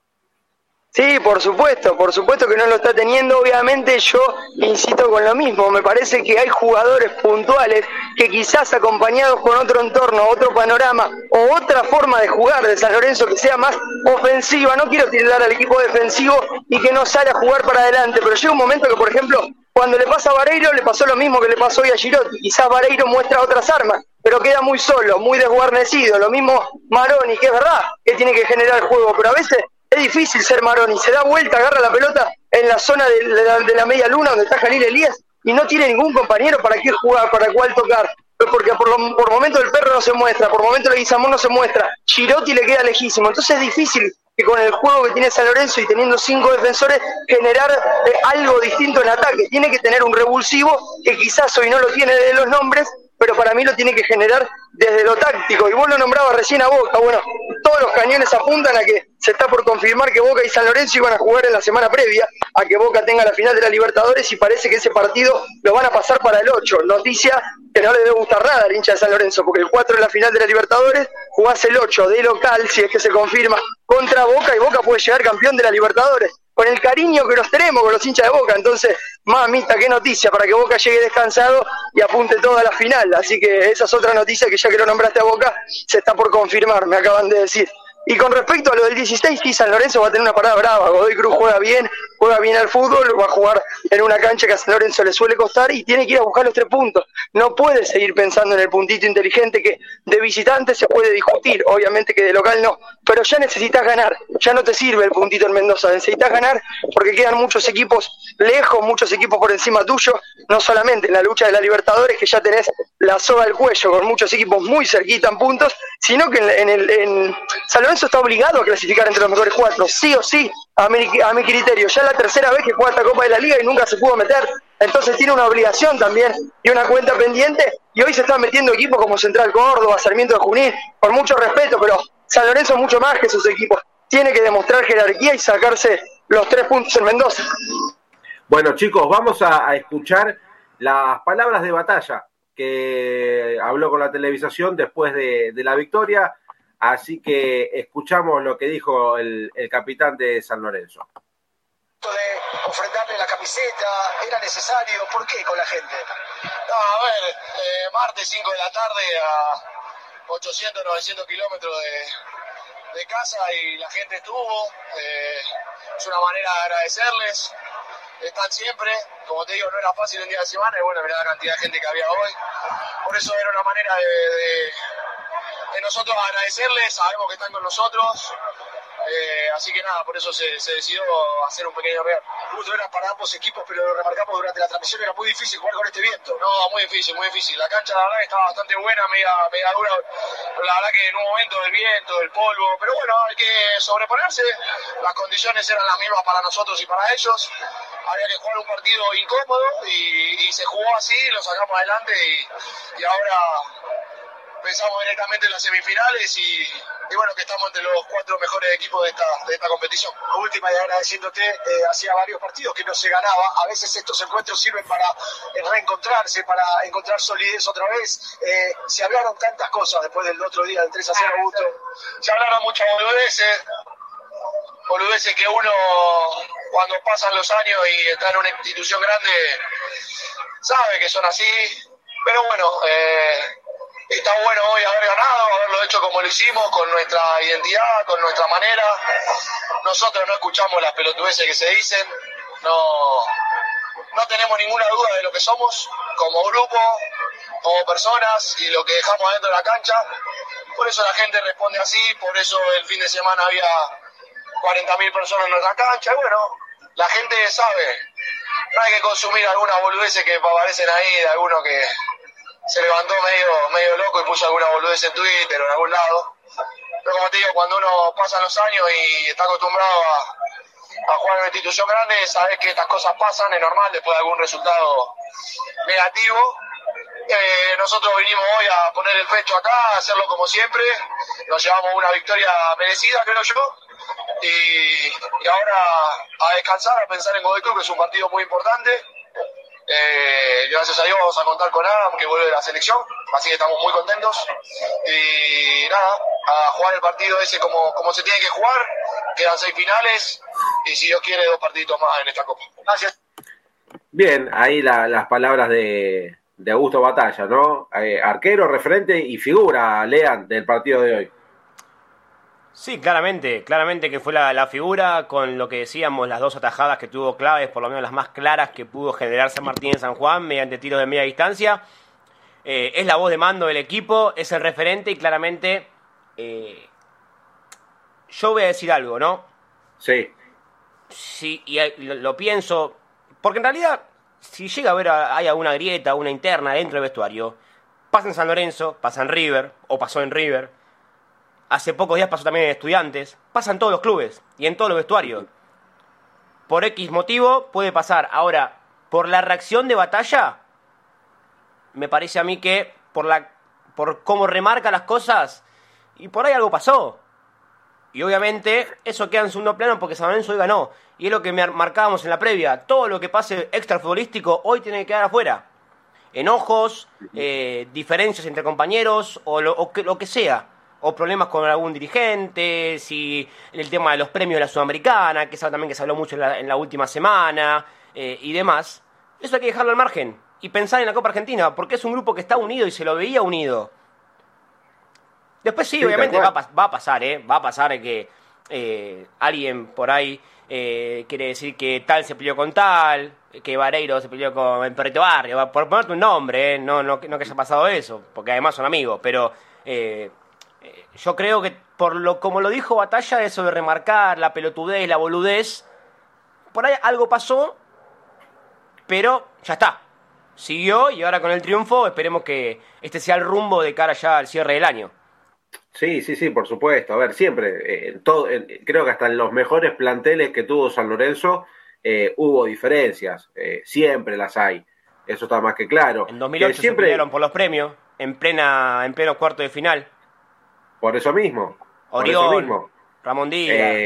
Sí, por supuesto, por supuesto que no lo está teniendo. Obviamente yo insisto con lo mismo. Me parece que hay jugadores puntuales que quizás acompañados con otro entorno, otro panorama o otra forma de jugar de San Lorenzo que sea más ofensiva. No quiero tirar al equipo defensivo y que no sale a jugar para adelante, pero llega un momento que, por ejemplo, cuando le pasa a Vareiro le pasó lo mismo que le pasó hoy a Girotti. Quizás Vareiro muestra otras armas, pero queda muy solo, muy desguarnecido. Lo mismo Maroni, que es verdad que tiene que generar juego, pero a veces es difícil ser Maroni. Se da vuelta, agarra la pelota en la zona de, la, media luna donde está Jalil Elías y no tiene ningún compañero para qué jugar, para cuál tocar. Porque por, lo, por momento el perro no se muestra, por momento el Guizamón no se muestra. Girotti le queda lejísimo. Entonces es difícil que con el juego que tiene San Lorenzo y teniendo cinco defensores, generar eh, algo distinto en ataque. Tiene que tener un revulsivo que quizás hoy no lo tiene de los nombres, pero para mí lo tiene que generar desde lo táctico. Y vos lo nombrabas recién a Boca. Bueno, todos los cañones apuntan a que se está por confirmar que Boca y San Lorenzo iban a jugar en la semana previa, a que Boca tenga la final de la Libertadores y parece que ese partido lo van a pasar para el 8. Noticia que no le debe gustar nada al hincha de San Lorenzo, porque el 4 es la final de la Libertadores, jugás el 8 de local, si es que se confirma, contra Boca y Boca puede llegar campeón de la Libertadores. Con el cariño que nos tenemos con los hinchas de Boca, entonces, mamita, qué noticia para que Boca llegue descansado y apunte toda la final. Así que esa es otra noticia que ya que lo nombraste a Boca, se está por confirmar, me acaban de decir. Y con respecto a lo del 16, sí, San Lorenzo va a tener una parada brava. Godoy Cruz juega bien, juega bien al fútbol, va a jugar en una cancha que a San Lorenzo le suele costar y tiene que ir a buscar los tres puntos. No puede seguir pensando en el puntito inteligente que de visitante se puede discutir, obviamente que de local no, pero ya necesitas ganar, ya no te sirve el puntito en Mendoza, necesitas ganar porque quedan muchos equipos lejos, muchos equipos por encima tuyo, no solamente en la lucha de la Libertadores, que ya tenés la soga al cuello con muchos equipos muy cerquita en puntos, sino que en, el, en San Lorenzo está obligado a clasificar entre los mejores cuatro, sí o sí, a mi, criterio. Ya es la tercera vez que juega esta Copa de la Liga y nunca se pudo meter. Entonces tiene una obligación también y una cuenta pendiente. Y hoy se están metiendo equipos como Central Córdoba, Sarmiento de Junín, por mucho respeto, pero San Lorenzo mucho más que sus equipos. Tiene que demostrar jerarquía y sacarse los tres puntos en Mendoza.
Bueno, chicos, vamos a, escuchar las palabras de batalla que habló con la televisación después de, de la victoria Así que escuchamos lo que dijo el, capitán de San Lorenzo.
De ofrendarle la camiseta, ¿era necesario? ¿Por qué con la gente?
A ver, eh, martes 5 de la tarde a 800, 900 kilómetros de, casa y la gente estuvo. Eh, es una manera de agradecerles. Están siempre, como te digo, no era fácil el día de semana y bueno, mira la cantidad de gente que había hoy. Por eso era una manera de nosotros agradecerles, sabemos que están con nosotros, eh, así que nada, por eso se, decidió hacer un pequeño real.
Era para ambos equipos, pero lo remarcamos durante la transmisión, era muy difícil jugar con este viento.
No, muy difícil, muy difícil. La cancha la verdad estaba bastante buena, media, media dura, la verdad que en un momento del viento, del polvo, pero bueno, hay que sobreponerse, las condiciones eran las mismas para nosotros y para ellos. Había que jugar un partido incómodo y, se jugó así, lo sacamos adelante y ahora pensamos directamente en las semifinales y, bueno, que estamos entre los cuatro mejores equipos de esta, de esta competición.
Última y agradeciéndote, eh, hacía varios partidos que no se ganaba, a veces estos encuentros sirven para eh, reencontrarse, para encontrar solidez otra vez. Eh, se hablaron tantas cosas después del otro día, del 3 a 0 Augusto.
Se hablaron muchas boludeces, boludeces que uno cuando pasan los años y está en una institución grande sabe que son así, pero bueno, eh, está bueno hoy haber ganado, haberlo hecho como lo hicimos, con nuestra identidad, con nuestra manera. Nosotros no escuchamos las pelotudeces que se dicen, no, no tenemos ninguna duda de lo que somos como grupo, como personas y lo que dejamos adentro de la cancha. Por eso la gente responde así, por eso el fin de semana había 40.000 personas en nuestra cancha. Y bueno, la gente sabe, no hay que consumir algunas boludeces que aparecen ahí, de alguno que, se levantó medio, medio loco y puso alguna boludez en Twitter o en algún lado. Pero como te digo, cuando uno pasa los años y está acostumbrado a, a jugar en una institución grande, sabes que estas cosas pasan, es normal, después de algún resultado negativo. Eh, nosotros vinimos hoy a poner el pecho acá, a hacerlo como siempre. Nos llevamos una victoria merecida, creo yo. Y, y ahora a descansar, a pensar en Godoy que es un partido muy importante eh, gracias a Dios vamos a contar con Adam, que vuelve de la selección, así que estamos muy contentos. Y nada, a jugar el partido ese como, como se tiene que jugar. Quedan seis finales y si Dios quiere, dos partiditos más en esta Copa. Gracias.
Bien, ahí las palabras de, de Augusto Batalla, ¿no? Eh, arquero, referente y figura, Lean, del partido de hoy.
Sí, claramente, claramente que fue la, figura con lo que decíamos, las dos atajadas que tuvo claves, por lo menos las más claras que pudo generar San Martín en San Juan mediante tiros de media distancia. Eh, es la voz de mando del equipo, es el referente y claramente eh, yo voy a decir algo, ¿no?
Sí.
Sí, y lo, pienso, porque en realidad, si llega a haber hay alguna grieta, una interna dentro del vestuario, pasa en San Lorenzo, pasa en River, o pasó en River, Hace pocos días pasó también en Estudiantes. Pasa en todos los clubes y en todos los vestuarios. Por X motivo puede pasar. Ahora, por la reacción de batalla, me parece a mí que por, la, por cómo remarca las cosas, y por ahí algo pasó. Y obviamente eso queda en segundo plano porque San Lorenzo hoy ganó. Y es lo que marcábamos en la previa. Todo lo que pase extra futbolístico hoy tiene que quedar afuera. Enojos, eh, diferencias entre compañeros o lo, lo que sea o problemas con algún dirigente, si el tema de los premios de la Sudamericana, que es algo también que se habló mucho en la, última semana, eh, y demás, eso hay que dejarlo al margen y pensar en la Copa Argentina, porque es un grupo que está unido y se lo veía unido. Después sí, obviamente va a, va a, pasar, ¿eh? Va a pasar que eh, alguien por ahí eh, quiere decir que tal se peleó con tal, que Vareiro se peleó con el Perrito Barrio, por ponerte un nombre, ¿eh? no, no, no que haya pasado eso, porque además son amigos, pero eh, yo creo que por lo como lo dijo Batalla, eso de remarcar la pelotudez, la boludez, por ahí algo pasó, pero ya está. Siguió y ahora con el triunfo esperemos que este sea el rumbo de cara ya al cierre del año.
Sí, sí, sí, por supuesto. A ver, siempre, eh, todo, creo que hasta en los mejores planteles que tuvo San Lorenzo eh, hubo diferencias. Eh, siempre las hay. Eso está más que claro.
En 2008 siempre... se por los premios, en plena en pleno cuarto de final.
Por eso mismo.
Orión, Ramón Díaz.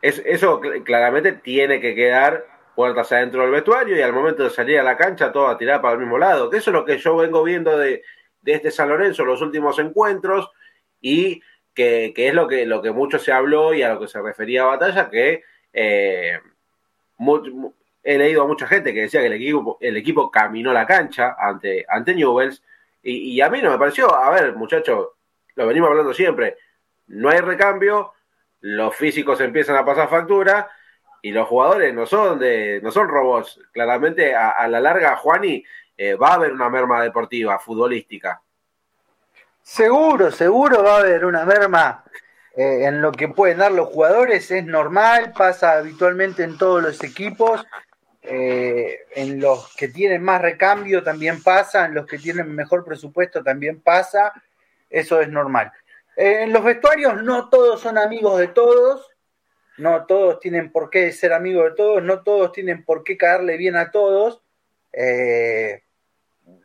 eso claramente tiene que quedar puertas adentro del vestuario y al momento de salir a la cancha todo a tirar para el mismo lado. Que eso es lo que yo vengo viendo de, de este San Lorenzo en los últimos encuentros y que, es lo que, lo que mucho se habló y a lo que se refería a Batalla, que eh, he leído a mucha gente que decía que el equipo, el equipo caminó la cancha ante, ante Newells y, a mí no me pareció, a ver muchachos, lo venimos hablando siempre, no hay recambio, los físicos empiezan a pasar factura y los jugadores no son de no son robots. Claramente a, la larga, Juani, eh, va a haber una merma deportiva, futbolística.
Seguro, seguro va a haber una merma eh, en lo que pueden dar los jugadores, es normal, pasa habitualmente en todos los equipos, eh, en los que tienen más recambio también pasa, en los que tienen mejor presupuesto también pasa, eso es normal. En los vestuarios no todos son amigos de todos, no todos tienen por qué ser amigos de todos, no todos tienen por qué caerle bien a todos. Eh,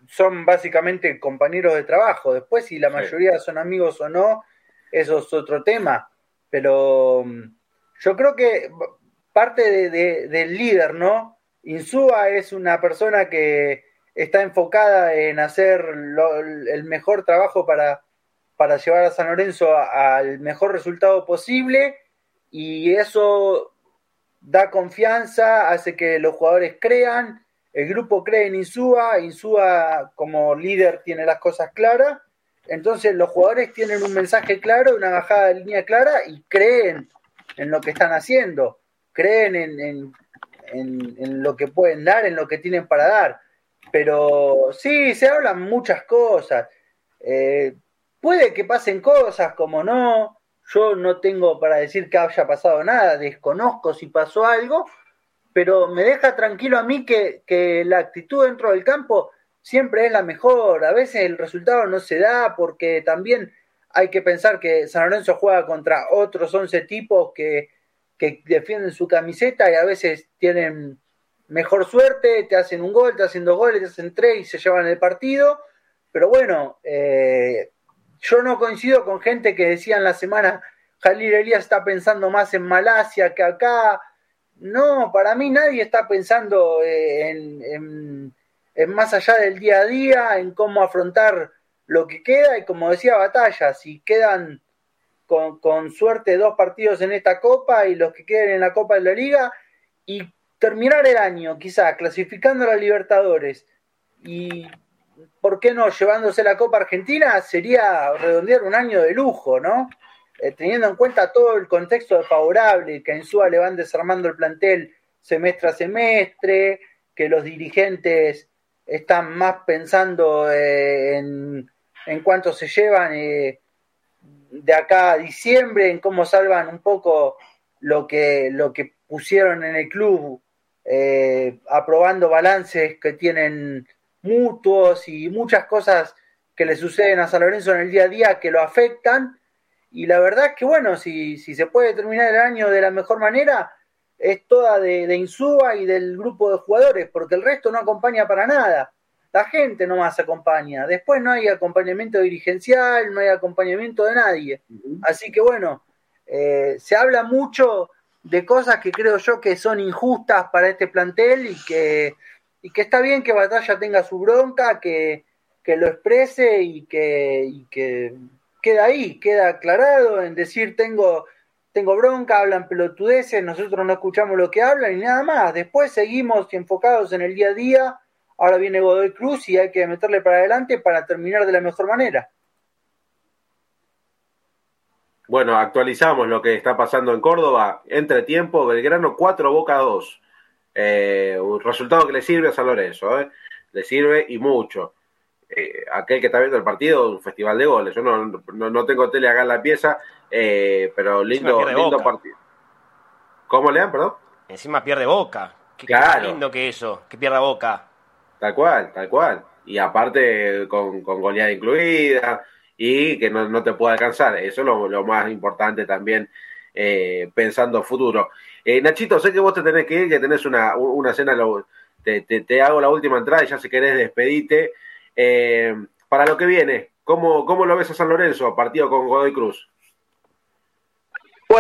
son básicamente compañeros de trabajo. Después, si la mayoría son amigos o no, eso es otro tema. Pero mm, yo creo que parte de, del líder, ¿no? Insúa es una persona que está enfocada en hacer el mejor trabajo para, para llevar a San Lorenzo al mejor resultado posible y eso da confianza, hace que los jugadores crean el grupo cree en Insúa, Insúa como líder tiene las cosas claras, entonces los jugadores tienen un mensaje claro, una bajada de línea clara y creen en lo que están haciendo, creen en, lo que pueden dar, en lo que tienen para dar. Pero sí, se hablan muchas cosas. Eh, puede que pasen cosas como no, yo no tengo para decir que haya pasado nada, desconozco si pasó algo, pero me deja tranquilo a mí que, la actitud dentro del campo siempre es la mejor. A veces el resultado no se da porque también hay que pensar que San Lorenzo juega contra otros 11 tipos que, que defienden su camiseta y a veces tienen mejor suerte, te hacen un gol, te hacen dos goles, te hacen tres y se llevan el partido. Pero bueno, eh, yo no coincido con gente que decía en la semana, Jalil Elías está pensando más en Malasia que acá. No, para mí nadie está pensando eh, en, más allá del día a día, en cómo afrontar lo que queda. Y como decía Batalla, si quedan con, suerte dos partidos en esta copa y los que queden en la Copa de la Liga y terminar el año quizás clasificando a la Libertadores y ¿por qué no llevándose la Copa Argentina? Sería redondear un año de lujo, ¿no? Eh, teniendo en cuenta todo el contexto favorable, que en SUA le van desarmando el plantel semestre a semestre, que los dirigentes están más pensando eh, en, en cuánto se llevan eh, de acá a diciembre, en cómo salvan un poco lo que, lo que pusieron en el club, aprobando balances que tienen mutuos y muchas cosas que le suceden a San Lorenzo en el día a día que lo afectan y la verdad es que, bueno, si, si se puede terminar el año de la mejor manera, es toda de, de Insúa y del grupo de jugadores, porque el resto no acompaña para nada. La gente no más acompaña. Después no hay acompañamiento dirigencial, no hay acompañamiento de nadie. Así que bueno, eh, se habla mucho de cosas que creo yo que son injustas para este plantel y que, y que está bien que Batalla tenga su bronca, que, que lo exprese y que, que queda ahí, queda aclarado en decir tengo, tengo bronca, hablan pelotudeces, nosotros no escuchamos lo que hablan y nada más. Después seguimos enfocados en el día a día. Ahora viene Godoy Cruz y hay que meterle para adelante para terminar de la mejor manera.
Bueno, actualizamos lo que está pasando en Córdoba. Entre tiempo, Belgrano 4, Boca 2. Eh, un resultado que le sirve a San Lorenzo, ¿eh? le sirve y mucho. Eh, aquel que está viendo el partido, un festival de goles. Yo no, no, tengo tele acá en la pieza, eh, pero lindo, lindo partido. ¿Cómo le dan, perdón?
Encima pierde boca. Qué, lindo que eso, que pierda boca.
Tal cual, tal cual. Y aparte con, con goleada incluida y que no, te pueda alcanzar. Eso es lo, más importante también eh, pensando futuro. Eh, Nachito, sé que vos te tenés que ir, que tenés una, una cena, te, te, hago la última entrada y ya si querés despedite. Eh, para lo que viene, ¿cómo, ¿cómo lo ves a San Lorenzo, partido con Godoy Cruz?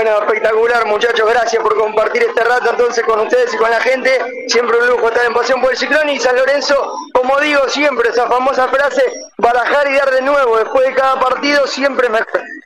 Bueno, espectacular, muchachos. Gracias por compartir este rato entonces con ustedes y con la gente. Siempre un lujo estar en Pasión por el Ciclón. Y San Lorenzo, como digo siempre, esa famosa frase, barajar y dar de nuevo después de cada partido, siempre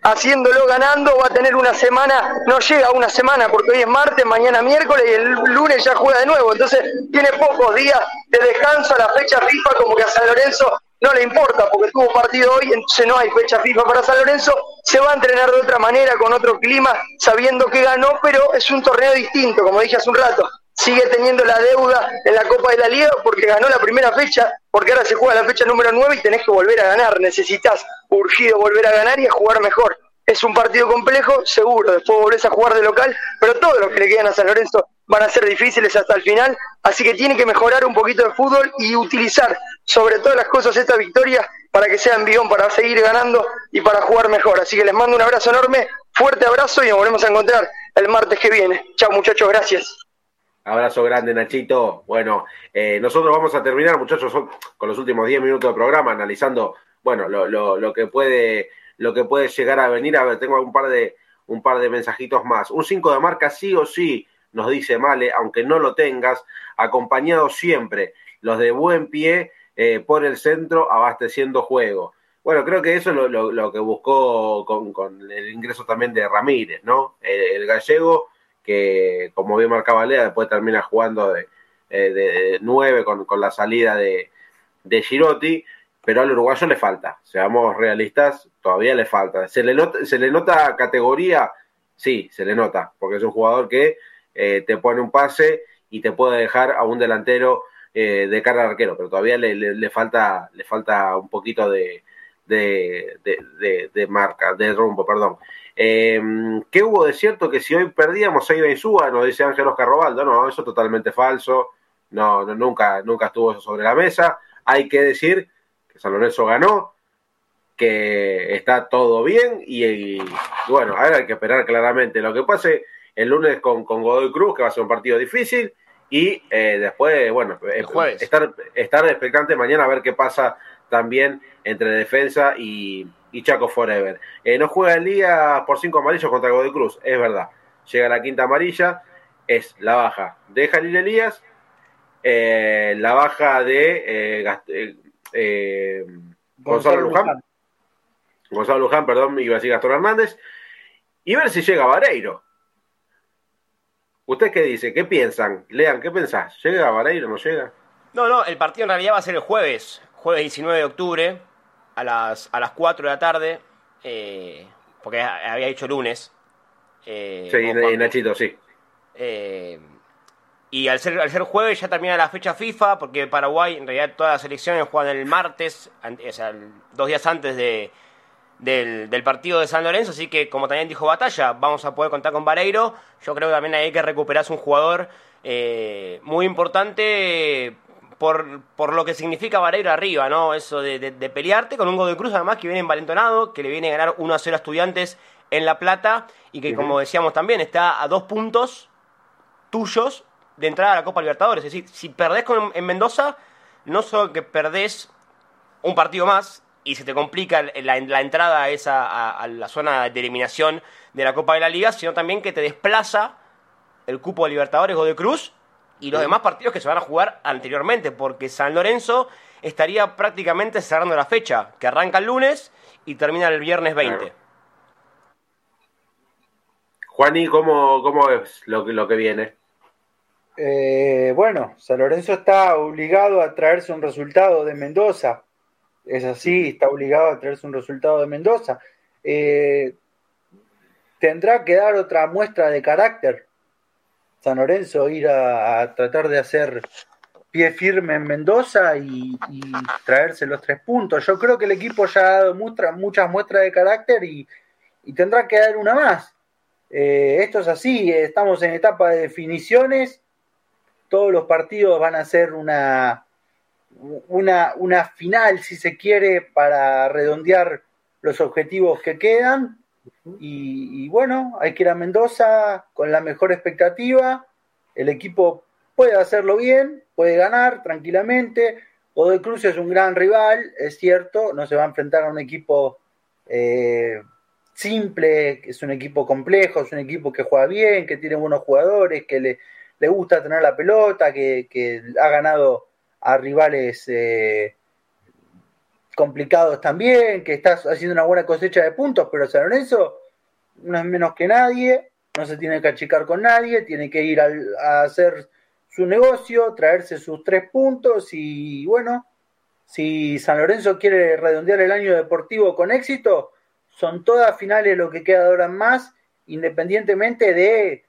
Haciéndolo ganando, va a tener una semana, no llega a una semana, porque hoy es martes, mañana miércoles y el lunes ya juega de nuevo. Entonces, tiene pocos días de descanso a la fecha FIFA, como que a San Lorenzo no le importa porque tuvo partido hoy, entonces no hay fecha FIFA para San Lorenzo, se va a entrenar de otra manera, con otro clima, sabiendo que ganó, pero es un torneo distinto, como dije hace un rato. Sigue teniendo la deuda en la Copa de la Liga porque ganó la primera fecha, porque ahora se juega la fecha número 9 y tenés que volver a ganar. Necesitas urgido volver a ganar y a jugar mejor. Es un partido complejo, seguro, después volvés a jugar de local, pero todos los que le quedan a San Lorenzo van a ser difíciles hasta el final, así que tiene que mejorar un poquito de fútbol y utilizar sobre todas las cosas esta victoria para que sea envión, para seguir ganando y para jugar mejor. Así que les mando un abrazo enorme, fuerte abrazo y nos volvemos a encontrar el martes que viene. Chao muchachos, gracias.
Abrazo grande, Nachito. Bueno, eh, nosotros vamos a terminar, muchachos, con los últimos 10 minutos de programa, analizando, bueno, lo, lo, lo, que puede, lo que puede llegar a venir. A ver, tengo un par de, un par de mensajitos más. Un 5 de marca sí o sí nos dice Male, aunque no lo tengas, acompañado siempre, los de buen pie eh, por el centro, abasteciendo juego. Bueno, creo que eso es lo, que buscó con, el ingreso también de Ramírez, ¿no? El, gallego, que como bien marcaba Lea, después termina jugando de, eh, de, nueve con, la salida de, de Girotti, pero al uruguayo le falta, seamos realistas, todavía le falta. ¿Se le nota, se le nota categoría? Sí, se le nota, porque es un jugador que eh, te pone un pase y te puede dejar a un delantero eh, de cara al arquero, pero todavía le, falta, le falta un poquito de, de, marca, de rumbo, perdón. Eh, ¿Qué hubo de cierto que si hoy perdíamos a Iba Suba, nos dice Ángel Oscar Robaldo? No, eso es totalmente falso. No, nunca, nunca estuvo eso sobre la mesa. Hay que decir que San Lorenzo ganó, que está todo bien y, y bueno, ahora hay que esperar claramente lo que pase el lunes con, con Godoy Cruz, que va a ser un partido difícil, y eh, después, bueno, eh, estar, estar expectante mañana a ver qué pasa también entre defensa y, Chaco Forever. Eh, no juega el día por cinco amarillos contra Godoy Cruz, es verdad. Llega la quinta amarilla, es la baja de Jalil Elías, la baja de Gonzalo Luján. Gonzalo Luján, perdón, iba a decir Gastón Hernández. Y ver si llega Vareiro. ¿Usted qué dice? ¿Qué piensan? Lean, ¿qué pensás? ¿Llega Vareiro o no llega?
No, no, el partido en realidad va a ser el jueves, jueves 19 de octubre, a las, a las 4 de la tarde, eh, porque había dicho lunes.
Eh, sí, Nachito, sí.
Eh, y al ser, al ser jueves ya termina la fecha FIFA, porque Paraguay, en realidad todas las elecciones juegan el martes, o sea, dos días antes de, del, partido de San Lorenzo, así que como también dijo Batalla, vamos a poder contar con Vareiro. Yo creo que también hay que recuperarse un jugador eh, muy importante por, por, lo que significa Vareiro arriba, ¿no? Eso de, pelearte con un gol de cruz, además que viene envalentonado, que le viene a ganar 1 a 0 a estudiantes en La Plata y que, como decíamos también, está a dos puntos tuyos de entrada a la Copa Libertadores. Es decir, si perdés con, en Mendoza, no solo que perdés un partido más, y se te complica la, entrada a, esa, a, la zona de eliminación de la Copa de la Liga, sino también que te desplaza el cupo de Libertadores o de Cruz y los demás partidos que se van a jugar anteriormente, porque San Lorenzo estaría prácticamente cerrando la fecha, que arranca el lunes y termina el viernes 20.
Juaní, ¿cómo, cómo es lo, lo que viene?
Eh, bueno, San Lorenzo está obligado a traerse un resultado de Mendoza es así, está obligado a traerse un resultado de Mendoza. Eh, tendrá que dar otra muestra de carácter. San Lorenzo ir a, tratar de hacer pie firme en Mendoza y, traerse los tres puntos. Yo creo que el equipo ya ha dado muchas muestras de carácter y, tendrá que dar una más. Eh, esto es así, estamos en etapa de definiciones, todos los partidos van a ser una, una, una final, si se quiere, para redondear los objetivos que quedan. Y, bueno, hay que ir a Mendoza con la mejor expectativa. El equipo puede hacerlo bien, puede ganar tranquilamente. Godoy Cruz es un gran rival, es cierto, no se va a enfrentar a un equipo eh, simple, es un equipo complejo, es un equipo que juega bien, que tiene buenos jugadores, que le, le gusta tener la pelota, que, que ha ganado a rivales eh, complicados también, que está haciendo una buena cosecha de puntos, pero San Lorenzo no es menos que nadie, no se tiene que achicar con nadie, tiene que ir a, hacer su negocio, traerse sus tres puntos y bueno, si San Lorenzo quiere redondear el año deportivo con éxito, son todas finales lo que queda de ahora más, independientemente de,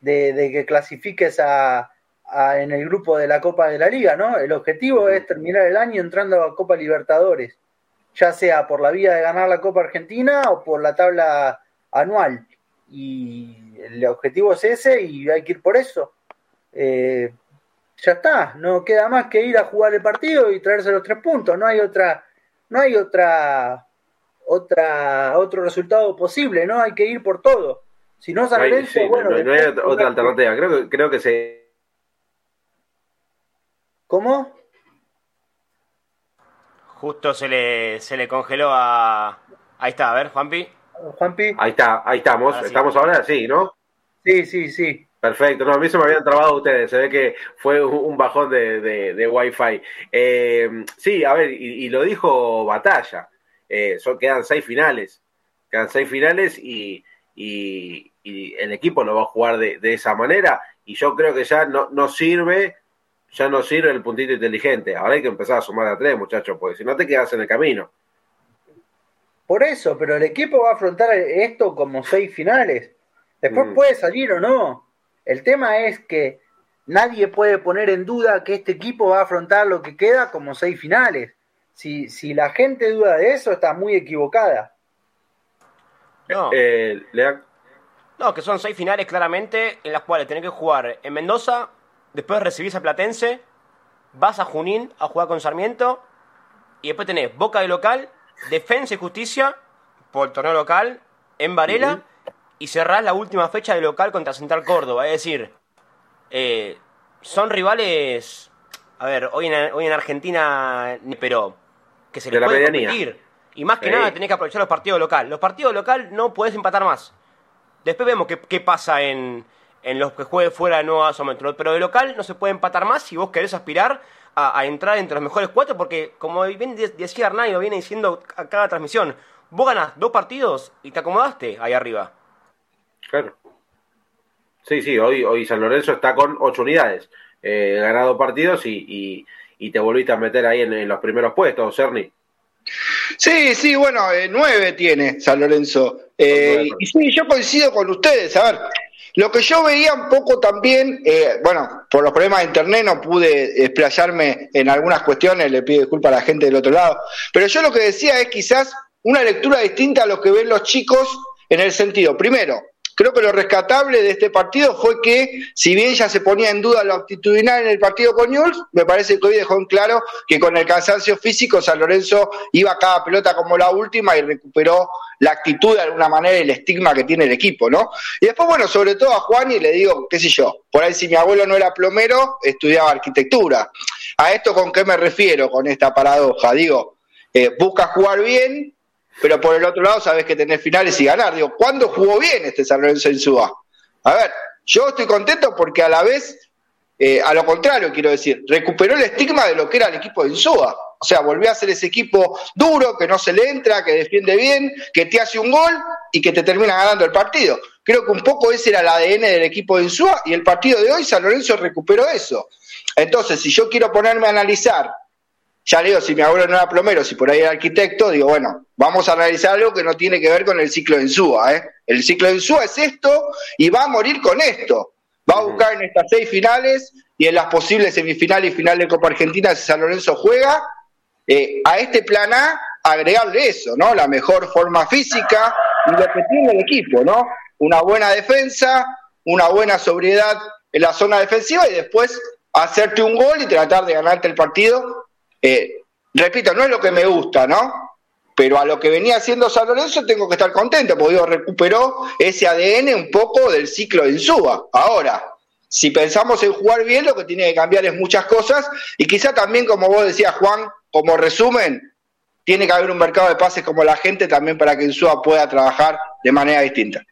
de que clasifiques a, en el grupo de la Copa de la Liga, ¿no? El objetivo es terminar el año entrando a Copa Libertadores, ya sea por la vía de ganar la Copa Argentina o por la tabla anual. Y el objetivo es ese y hay que ir por eso. Eh, ya está, no queda más que ir a jugar el partido y traerse los tres puntos, no hay otra, no hay otra, otra, otro resultado posible, ¿no? Hay que ir por todo. Si no, San
bueno, no, hay otra alternativa. Creo que, creo que se
¿Cómo?
Justo se le, se le congeló a. Ahí está, a ver, Juanpi.
Juanpi.
Ahí está, ahí estamos. Estamos ahora, sí, ¿no?
Sí, sí, sí.
Perfecto, no, a mí se me habían trabado ustedes, se ve que fue un bajón de, de, de Wi-Fi. Eh, sí, a ver, y, lo dijo Batalla, eh, son, quedan seis finales, quedan seis finales y, y, el equipo lo va a jugar de, de, esa manera y yo creo que ya no, no sirve ya no sirve el puntito inteligente. Ahora hay que empezar a sumar a tres, muchachos, porque si no te quedas en el camino.
Por eso, pero el equipo va a afrontar esto como seis finales. Después mm. puede salir o no. El tema es que nadie puede poner en duda que este equipo va a afrontar lo que queda como seis finales. Si, si la gente duda de eso, está muy equivocada.
No. Eh, no, que son seis finales claramente en las cuales tenés que jugar en Mendoza, después recibís a Platense, vas a Junín a jugar con Sarmiento, y después tenés Boca de local, Defensa y Justicia por el torneo local en Varela, y cerrás la última fecha de local contra Central Córdoba. Es decir, eh, son rivales, a ver, hoy en, hoy en Argentina, pero que se les puede competir. Y más que nada tenés que aprovechar los partidos local. Los partidos local no puedes empatar más. Después vemos qué pasa en, en los que juegue fuera no a metro. Pero de local no se puede empatar más si vos querés aspirar a, entrar entre los mejores cuatro, porque como bien decía Hernán y lo viene diciendo a cada transmisión, vos ganás dos partidos y te acomodaste ahí arriba.
Claro. Sí, sí, hoy, hoy San Lorenzo está con ocho unidades, eh, ganado partidos y, y, te volviste a meter ahí en, los primeros puestos, Cerny.
Sí, sí, bueno, eh, nueve tiene San Lorenzo. Eh, y sí, yo coincido con ustedes. A ver, lo que yo veía un poco también, eh, bueno, por los problemas de internet no pude explayarme en algunas cuestiones, le pido disculpas a la gente del otro lado, pero yo lo que decía es quizás una lectura distinta a lo que ven los chicos en el sentido, primero, Creo que lo rescatable de este partido fue que, si bien ya se ponía en duda lo actitudinal en el partido con Newell's, me parece que hoy dejó en claro que con el cansancio físico San Lorenzo iba a cada pelota como la última y recuperó la actitud de alguna manera el estigma que tiene el equipo, ¿no? Y después, bueno, sobre todo a Juan y le digo, qué sé yo, por ahí si mi abuelo no era plomero, estudiaba arquitectura. ¿A esto con qué me refiero con esta paradoja? Digo, eh, busca jugar bien, pero por el otro lado sabes que tenés finales y ganar. Digo, ¿cuándo jugó bien este San Lorenzo Insúa? A ver, yo estoy contento porque a la vez, eh, a lo contrario, quiero decir, recuperó el estigma de lo que era el equipo de Insúa. O sea, volvió a ser ese equipo duro, que no se le entra, que defiende bien, que te hace un gol y que te termina ganando el partido. Creo que un poco ese era el ADN del equipo de Insúa y el partido de hoy San Lorenzo recuperó eso. Entonces, si yo quiero ponerme a analizar ya le digo, si mi abuelo no era plomero, si por ahí era arquitecto, digo, bueno, vamos a analizar algo que no tiene que ver con el ciclo de Ensúa. ¿eh? El ciclo de Ensúa es esto y va a morir con esto. Va a buscar en estas seis finales y en las posibles semifinales y finales de Copa Argentina si San Lorenzo juega, eh, a este plan A agregarle eso, ¿no? La mejor forma física y lo que tiene el equipo, ¿no? Una buena defensa, una buena sobriedad en la zona defensiva y después hacerte un gol y tratar de ganarte el partido. Eh, repito, no es lo que me gusta, ¿no? Pero a lo que venía haciendo San Lorenzo tengo que estar contento, porque recuperó ese ADN un poco del ciclo de Insúa. Ahora, si pensamos en jugar bien, lo que tiene que cambiar es muchas cosas y quizá también, como vos decías, Juan, como resumen, tiene que haber un mercado de pases como la gente también para que Insúa pueda trabajar de manera distinta.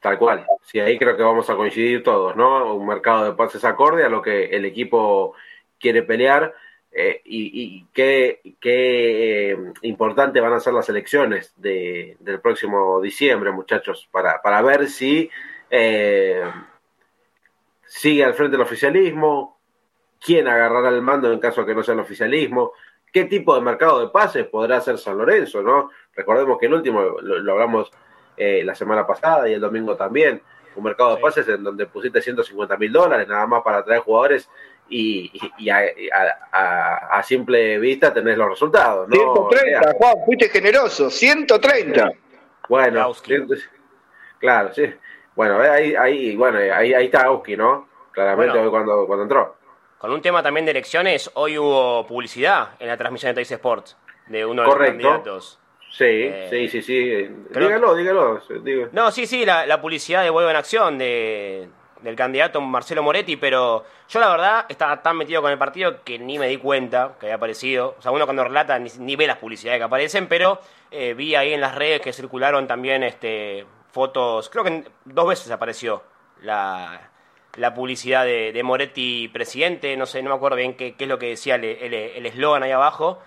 Tal cual. Sí, ahí creo que vamos a coincidir todos, ¿no? Un mercado de pases acorde a lo que el equipo quiere pelear eh, y, qué, qué eh, importante van a ser las elecciones de, del próximo diciembre, muchachos, para, para ver si eh, sigue al frente el oficialismo, quién agarrará el mando en caso de que no sea el oficialismo, qué tipo de mercado de pases podrá hacer San Lorenzo, ¿no? Recordemos que el último lo hablamos eh, la semana pasada y el domingo también. Un mercado de pases en donde pusiste 150 mil dólares nada más para traer jugadores y, a, simple vista tenés los resultados. ¿no?
130, Juan, fuiste generoso, 130.
Bueno, claro, sí. Bueno, ahí, ahí, bueno, ahí, ahí está Auski, ¿no? Claramente cuando, cuando entró.
Con un tema también de elecciones, hoy hubo publicidad en la transmisión de Teis Sports de uno de los candidatos.
Sí, eh, sí, sí, sí. Dígalo, dígalo.
No, sí, sí, la, publicidad de Vuelvo en Acción de, del candidato Marcelo Moretti, pero yo la verdad estaba tan metido con el partido que ni me di cuenta que había aparecido. O sea, uno cuando relata ni, ve las publicidades que aparecen, pero eh, vi ahí en las redes que circularon también este fotos, creo que dos veces apareció la, la publicidad de, Moretti presidente, no sé, no me acuerdo bien qué, qué es lo que decía el eslogan ahí abajo.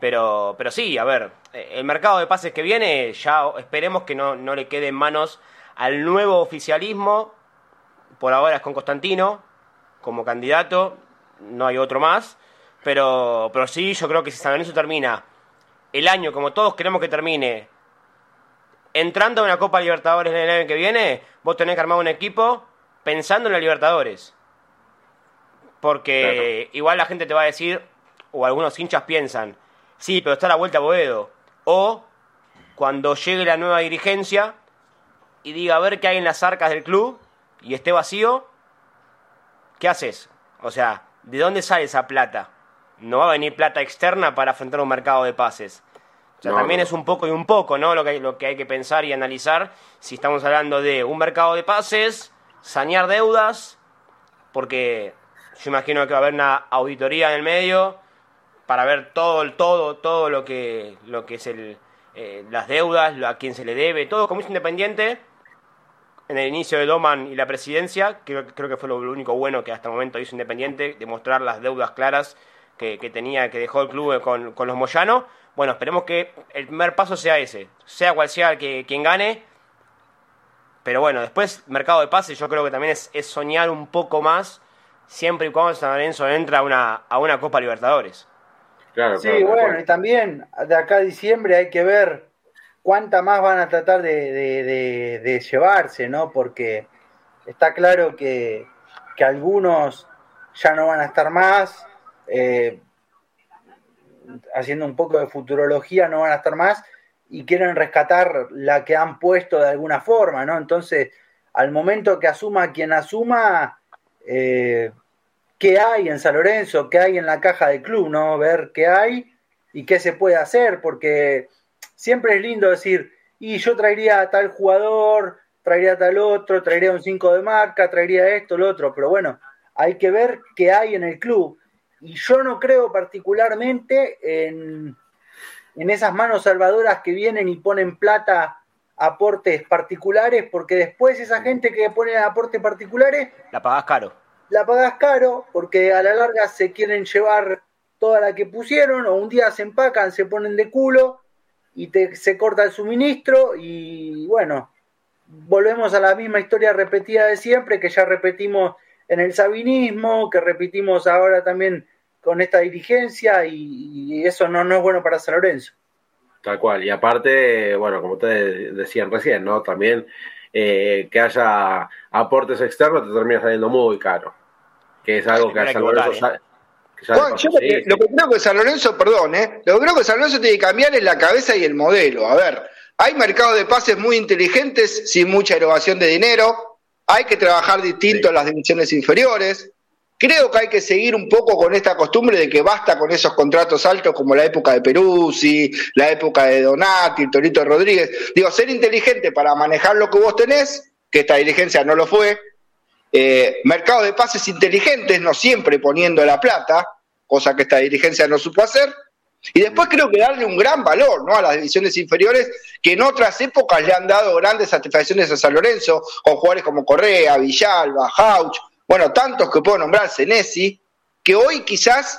Pero, pero sí, a ver, el mercado de pases que viene, ya esperemos que no, no le quede en manos al nuevo oficialismo. Por ahora es con Constantino como candidato, no hay otro más. Pero, pero sí, yo creo que si San Lorenzo termina el año como todos queremos que termine, entrando a una Copa Libertadores el año que viene, vos tenés que armar un equipo pensando en la Libertadores. Porque igual la gente te va a decir, o algunos hinchas piensan, Sí, pero está a la vuelta Boedo. O cuando llegue la nueva dirigencia y diga a ver qué hay en las arcas del club y esté vacío, ¿qué haces? O sea, ¿de dónde sale esa plata? No va a venir plata externa para afrontar un mercado de pases. O sea, también es un poco y un poco, ¿no? Lo que, hay, lo que hay que pensar y analizar si estamos hablando de un mercado de pases, sanear deudas, porque yo imagino que va a haber una auditoría en el medio para ver todo, todo, todo lo que, lo que es el, eh, las deudas, a quién se le debe, todo como es independiente. En el inicio de Doman y la presidencia, creo, creo que fue lo, único bueno que hasta el momento hizo Independiente, demostrar las deudas claras que, tenía, que dejó el club con, los Moyanos. Bueno, esperemos que el primer paso sea ese, sea cual sea el que, quien gane. Pero bueno, después, mercado de pases, yo creo que también es, soñar un poco más, siempre y cuando San Lorenzo entra a una, a una Copa Libertadores
sí, bueno, y también de acá a diciembre hay que ver cuánta más van a tratar de, llevarse, ¿no? Porque está claro que, algunos ya no van a estar más, eh, haciendo un poco de futurología, no van a estar más y quieren rescatar la que han puesto de alguna forma, ¿no? Entonces, al momento que asuma quien asuma, eh, qué hay en San Lorenzo, qué hay en la caja del club, ¿no? Ver qué hay y qué se puede hacer, porque siempre es lindo decir, y yo traería a tal jugador, traería a tal otro, traería un 5 de marca, traería esto, lo otro, pero bueno, hay que ver qué hay en el club. Y yo no creo particularmente en, en esas manos salvadoras que vienen y ponen plata aportes particulares, porque después esa gente que pone aportes particulares...
La pagas caro
la pagas caro porque a la larga se quieren llevar toda la que pusieron o un día se empacan, se ponen de culo y te, se corta el suministro y bueno, volvemos a la misma historia repetida de siempre que ya repetimos en el sabinismo, que repetimos ahora también con esta dirigencia y, eso no, no es bueno para San Lorenzo.
Tal cual, y aparte, bueno, como ustedes decían recién, ¿no? También eh, que haya aportes externos te termina saliendo muy caro, que es algo que a San Lorenzo...
¿eh? yo lo, que, creo que San Lorenzo, perdón, ¿eh? lo que creo que San Lorenzo tiene que cambiar es la cabeza y el modelo. A ver, hay mercados de pases muy inteligentes, sin mucha erogación de dinero, hay que trabajar distinto en las divisiones inferiores, Creo que hay que seguir un poco con esta costumbre de que basta con esos contratos altos como la época de Peruzzi, la época de Donati, el Torito Rodríguez. Digo, ser inteligente para manejar lo que vos tenés, que esta diligencia no lo fue. Eh, mercado de pases inteligentes, no siempre poniendo la plata, cosa que esta dirigencia no supo hacer. Y después creo que darle un gran valor ¿no? a las divisiones inferiores que en otras épocas le han dado grandes satisfacciones a San Lorenzo, con jugadores como Correa, Villalba, Hauch, bueno, tantos que puedo nombrar, Senesi, que hoy quizás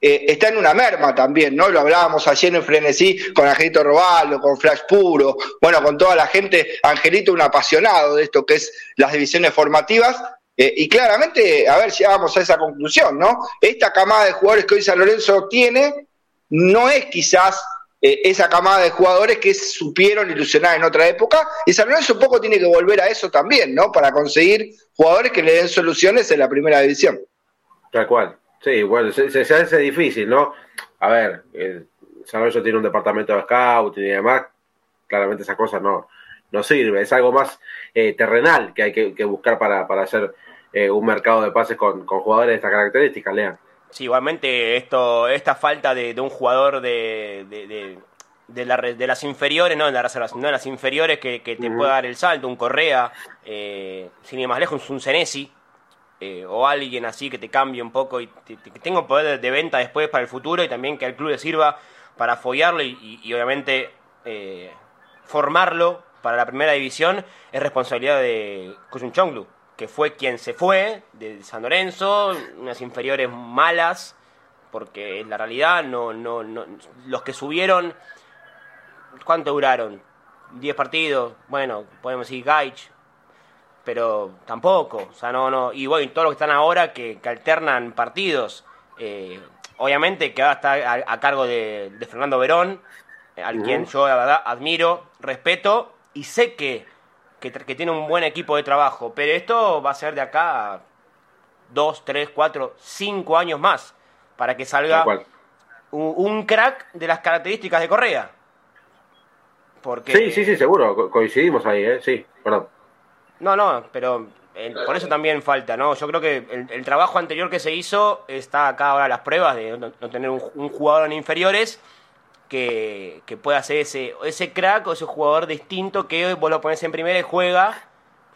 eh, está en una merma también, ¿no? Lo hablábamos ayer en Frenesí con Angelito Roballo, con Flash Puro, bueno, con toda la gente, Angelito un apasionado de esto que es las divisiones formativas, eh, y claramente, a ver, llegamos a esa conclusión, ¿no? Esta camada de jugadores que hoy San Lorenzo tiene no es quizás eh, esa camada de jugadores que supieron ilusionar en otra época. Y San Lorenzo un poco tiene que volver a eso también, ¿no? Para conseguir jugadores que le den soluciones en la primera división.
Tal cual. Sí, bueno, se, se, hace difícil, ¿no? A ver, Lorenzo tiene un departamento de scout y demás. Claramente esa cosa no, no sirve. Es algo más eh, terrenal que hay que, buscar para, para hacer eh, un mercado de pases con, con jugadores de estas características, Lean.
Sí, igualmente esto, esta falta de, un jugador de, de, de, las inferiores, no de las reservas, no de las inferiores que, te pueda dar el salto, un Correa, eh, sin ir más lejos, un Senesi, eh, o alguien así que te cambie un poco y que tenga poder de, venta después para el futuro y también que al club le sirva para follarlo y, obviamente eh, formarlo para la primera división es responsabilidad de Kuchun Chonglu que fue quien se fue de San Lorenzo, unas inferiores malas, porque en la realidad no, no, no los que subieron, ¿cuánto duraron? ¿10 partidos? Bueno, podemos decir Gaich, pero tampoco, o sea, no, no, y bueno, todos los que están ahora que, alternan partidos, eh, obviamente que ahora está a, cargo de, Fernando Verón, al quien yo la verdad admiro, respeto, y sé que que, tiene un buen equipo de trabajo, pero esto va a ser de acá dos, tres, cuatro, cinco años más para que salga un, crack de las características de Correa.
Porque... Sí, sí, sí, seguro, coincidimos ahí, ¿eh? sí, perdón.
No, no, pero eh, por eso también falta, ¿no? Yo creo que el, trabajo anterior que se hizo está acá ahora las pruebas de no, tener un, jugador en inferiores que, pueda ser ese, ese crack o ese jugador distinto que hoy vos lo pones en primera y juega.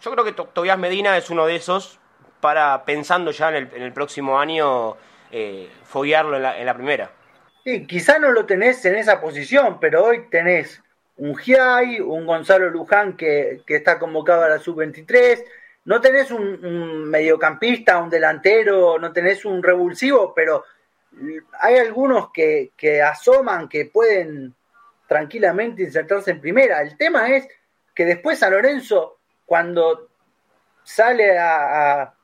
Yo creo que Tobias Medina es uno de esos para pensando ya en el, en el próximo año eh, foguearlo en la, en la primera.
Sí, quizá no lo tenés en esa posición, pero hoy tenés un Giai, un Gonzalo Luján que, que está convocado a la sub-23, no tenés un, mediocampista, un delantero, no tenés un revulsivo, pero hay algunos que, asoman que pueden tranquilamente insertarse en primera. El tema es que después San Lorenzo, cuando sale a,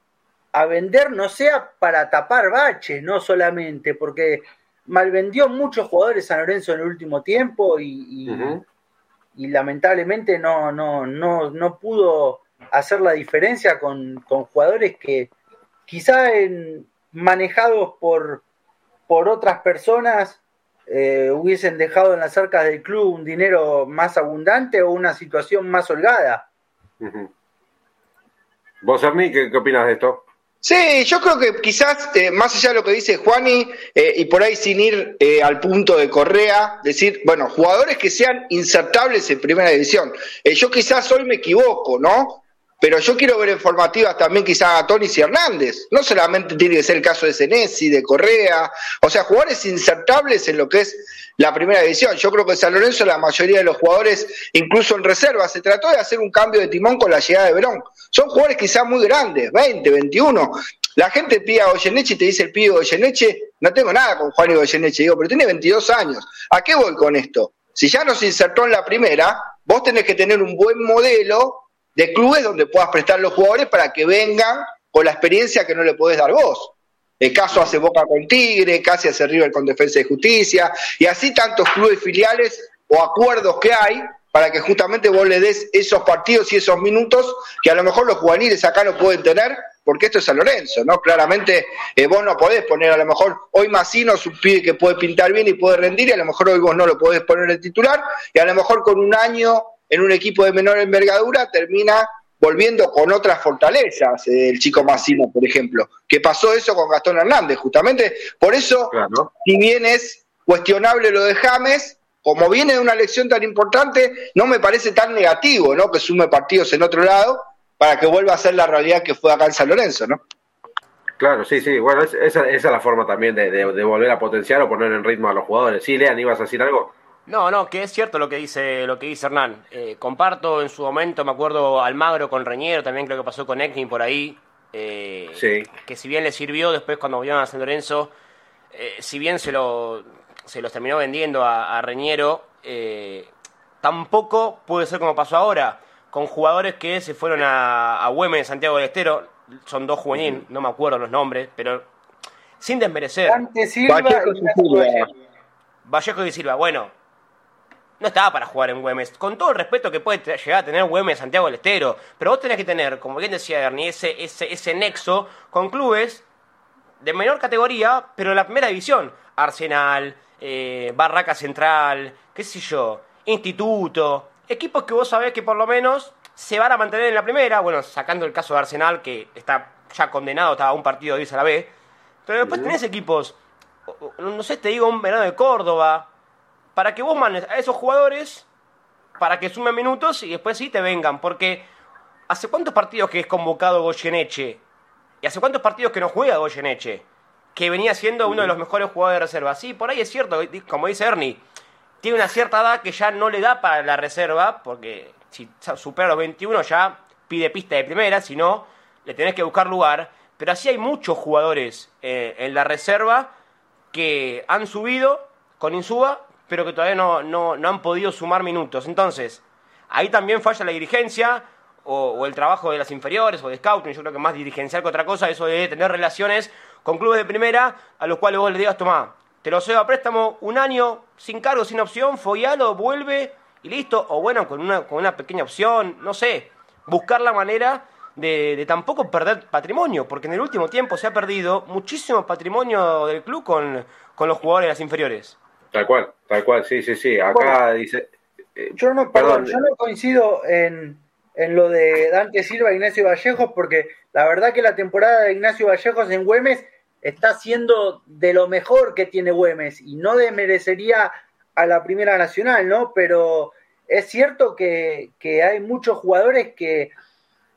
vender, no sea para tapar baches, no solamente, porque malvendió muchos jugadores San Lorenzo en el último tiempo y, lamentablemente no, no, no, no pudo hacer la diferencia con, con jugadores que quizá en, manejados por, por otras personas eh, hubiesen dejado en las arcas del club un dinero más abundante o una situación más holgada.
¿Vos, Arni, qué, qué opinas de esto?
Sí, yo creo que quizás, eh, más allá de lo que dice Juani, eh, y por ahí sin ir al punto de Correa, decir, bueno, jugadores que sean insertables en primera división. yo quizás hoy me equivoco, ¿no? Pero yo quiero ver en formativas también quizá a Tony y Hernández. No solamente tiene que ser el caso de Senesi, de Correa, o sea, jugadores insertables en lo que es la primera división. Yo creo que San Lorenzo, la mayoría de los jugadores, incluso en reserva, se trató de hacer un cambio de timón con la llegada de Verón. Son jugadores quizá muy grandes, 20, 21. La gente pide a Goyeneche y te dice el pibe Goyeneche, no tengo nada con Juan y Goyeneche, digo, pero tiene 22 años. ¿A qué voy con esto? Si ya nos insertó en la primera, vos tenés que tener un buen modelo de clubes donde puedas prestar los jugadores para que vengan con la experiencia que no le podés dar vos. El caso hace Boca con Tigre, casi hace River con Defensa de Justicia, y así tantos clubes filiales o acuerdos que hay para que justamente vos le des esos partidos y esos minutos que a lo mejor los juveniles acá no pueden tener, porque esto es San Lorenzo, ¿no? Claramente eh, vos no podés poner a lo mejor hoy Massino es un que puede pintar bien y puede rendir, y a lo mejor hoy vos no lo podés poner en titular, y a lo mejor con un año en un equipo de menor envergadura termina volviendo con otras fortalezas, eh, el chico Massino, por ejemplo, que pasó eso con Gastón Hernández, justamente. Por eso, si bien es cuestionable lo de James, como viene de una elección tan importante, no me parece tan negativo, ¿no? Que sume partidos en otro lado para que vuelva a ser la realidad que fue acá en San Lorenzo, ¿no?
Claro, sí, sí. Bueno, esa, es la forma también de, volver a potenciar o poner en ritmo a los jugadores. Sí, Lean, ¿ibas a decir algo?
No, no, que es cierto lo que dice, lo que dice Hernán. Eh, comparto en su momento, me acuerdo Almagro con Reñero, también creo que pasó con Eknin por ahí. Eh, sí. Que si bien le sirvió después cuando volvieron a San Lorenzo, eh, si bien se lo se los terminó vendiendo a, Reñero, tampoco puede ser como pasó ahora, con jugadores que se fueron a, a Güemes, Santiago del Estero, son dos juveniles, no me acuerdo los nombres, pero sin desmerecer.
Vallejo y Silva.
Vallejo y Silva, bueno, no estaba para jugar en Güemes. Con todo el respeto que puede llegar a tener Güemes Santiago del Estero. Pero vos tenés que tener, como bien decía Ernie, ese, ese, nexo con clubes de menor categoría, pero en la primera división. Arsenal, eh, Barraca Central, qué sé yo, Instituto. Equipos que vos sabés que por lo menos se van a mantener en la primera. Bueno, sacando el caso de Arsenal, que está ya condenado, estaba un partido de irse a la B. Pero después tenés equipos, no sé, te digo, un verano de Córdoba, para que vos mandes a esos jugadores para que sumen minutos y después sí te vengan. Porque ¿hace cuántos partidos que es convocado Goyeneche? ¿Y hace cuántos partidos que no juega Goyeneche? Que venía siendo uno de los mejores jugadores de reserva. Sí, por ahí es cierto, como dice Ernie, tiene una cierta edad que ya no le da para la reserva, porque si supera los 21 ya pide pista de primera, si no, le tenés que buscar lugar. Pero así hay muchos jugadores eh, en la reserva que han subido con Insuba pero que todavía no, no, han podido sumar minutos. Entonces, ahí también falla la dirigencia o, el trabajo de las inferiores o de scouting, yo creo que más dirigencial que otra cosa, eso de tener relaciones con clubes de primera a los cuales vos le digas, tomá, te lo cedo a préstamo un año sin cargo, sin opción, follalo, vuelve y listo, o bueno, con una, con una pequeña opción, no sé, buscar la manera de, de, tampoco perder patrimonio, porque en el último tiempo se ha perdido muchísimo patrimonio del club con, con los jugadores de las inferiores.
Tal cual, tal cual, sí, sí, sí. Acá dice.
Eh, yo no, perdón, yo no coincido en, lo de Dante Silva e Ignacio Vallejos, porque la verdad que la temporada de Ignacio Vallejos en Güemes está siendo de lo mejor que tiene Güemes y no desmerecería a la Primera Nacional, ¿no? Pero es cierto que, hay muchos jugadores que,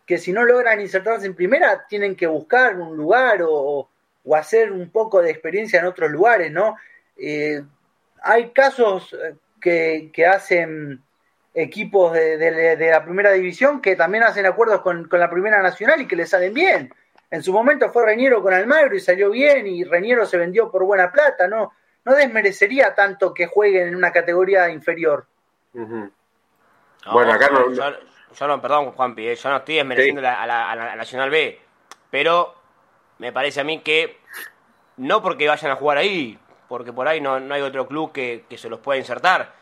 que, si no logran insertarse en Primera tienen que buscar un lugar o, o hacer un poco de experiencia en otros lugares, ¿no? Eh, hay casos eh, que, hacen equipos de, la primera división que también hacen acuerdos con, la primera nacional y que les salen bien. En su momento fue Reñero con Almagro y salió bien y Reñero se vendió por buena plata, ¿no? No desmerecería tanto que jueguen en una categoría inferior.
bueno, acá no, yo, no, perdón Juanpi, eh, yo no estoy desmereciendo a, la, Nacional B, pero me parece a mí que no porque vayan a jugar ahí, porque por ahí no, hay otro club que, se los pueda insertar.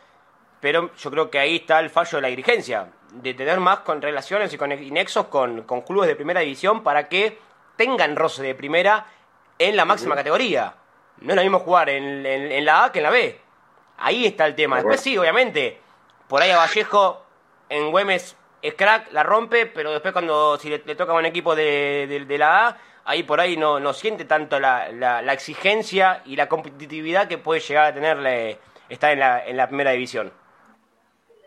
Pero yo creo que ahí está el fallo de la dirigencia, de tener más con relaciones y con nexos con, clubes de primera división para que tengan roce de primera en la máxima categoría. No es lo mismo jugar en, la A que en la B. Ahí está el tema. Después sí, obviamente, por ahí a Vallejo en Güemes es crack, la rompe, pero después cuando si le, toca a un equipo de, de la A, ahí por ahí no, no siente tanto la, la, exigencia y la competitividad que puede llegar a tener estar en la, en la primera división.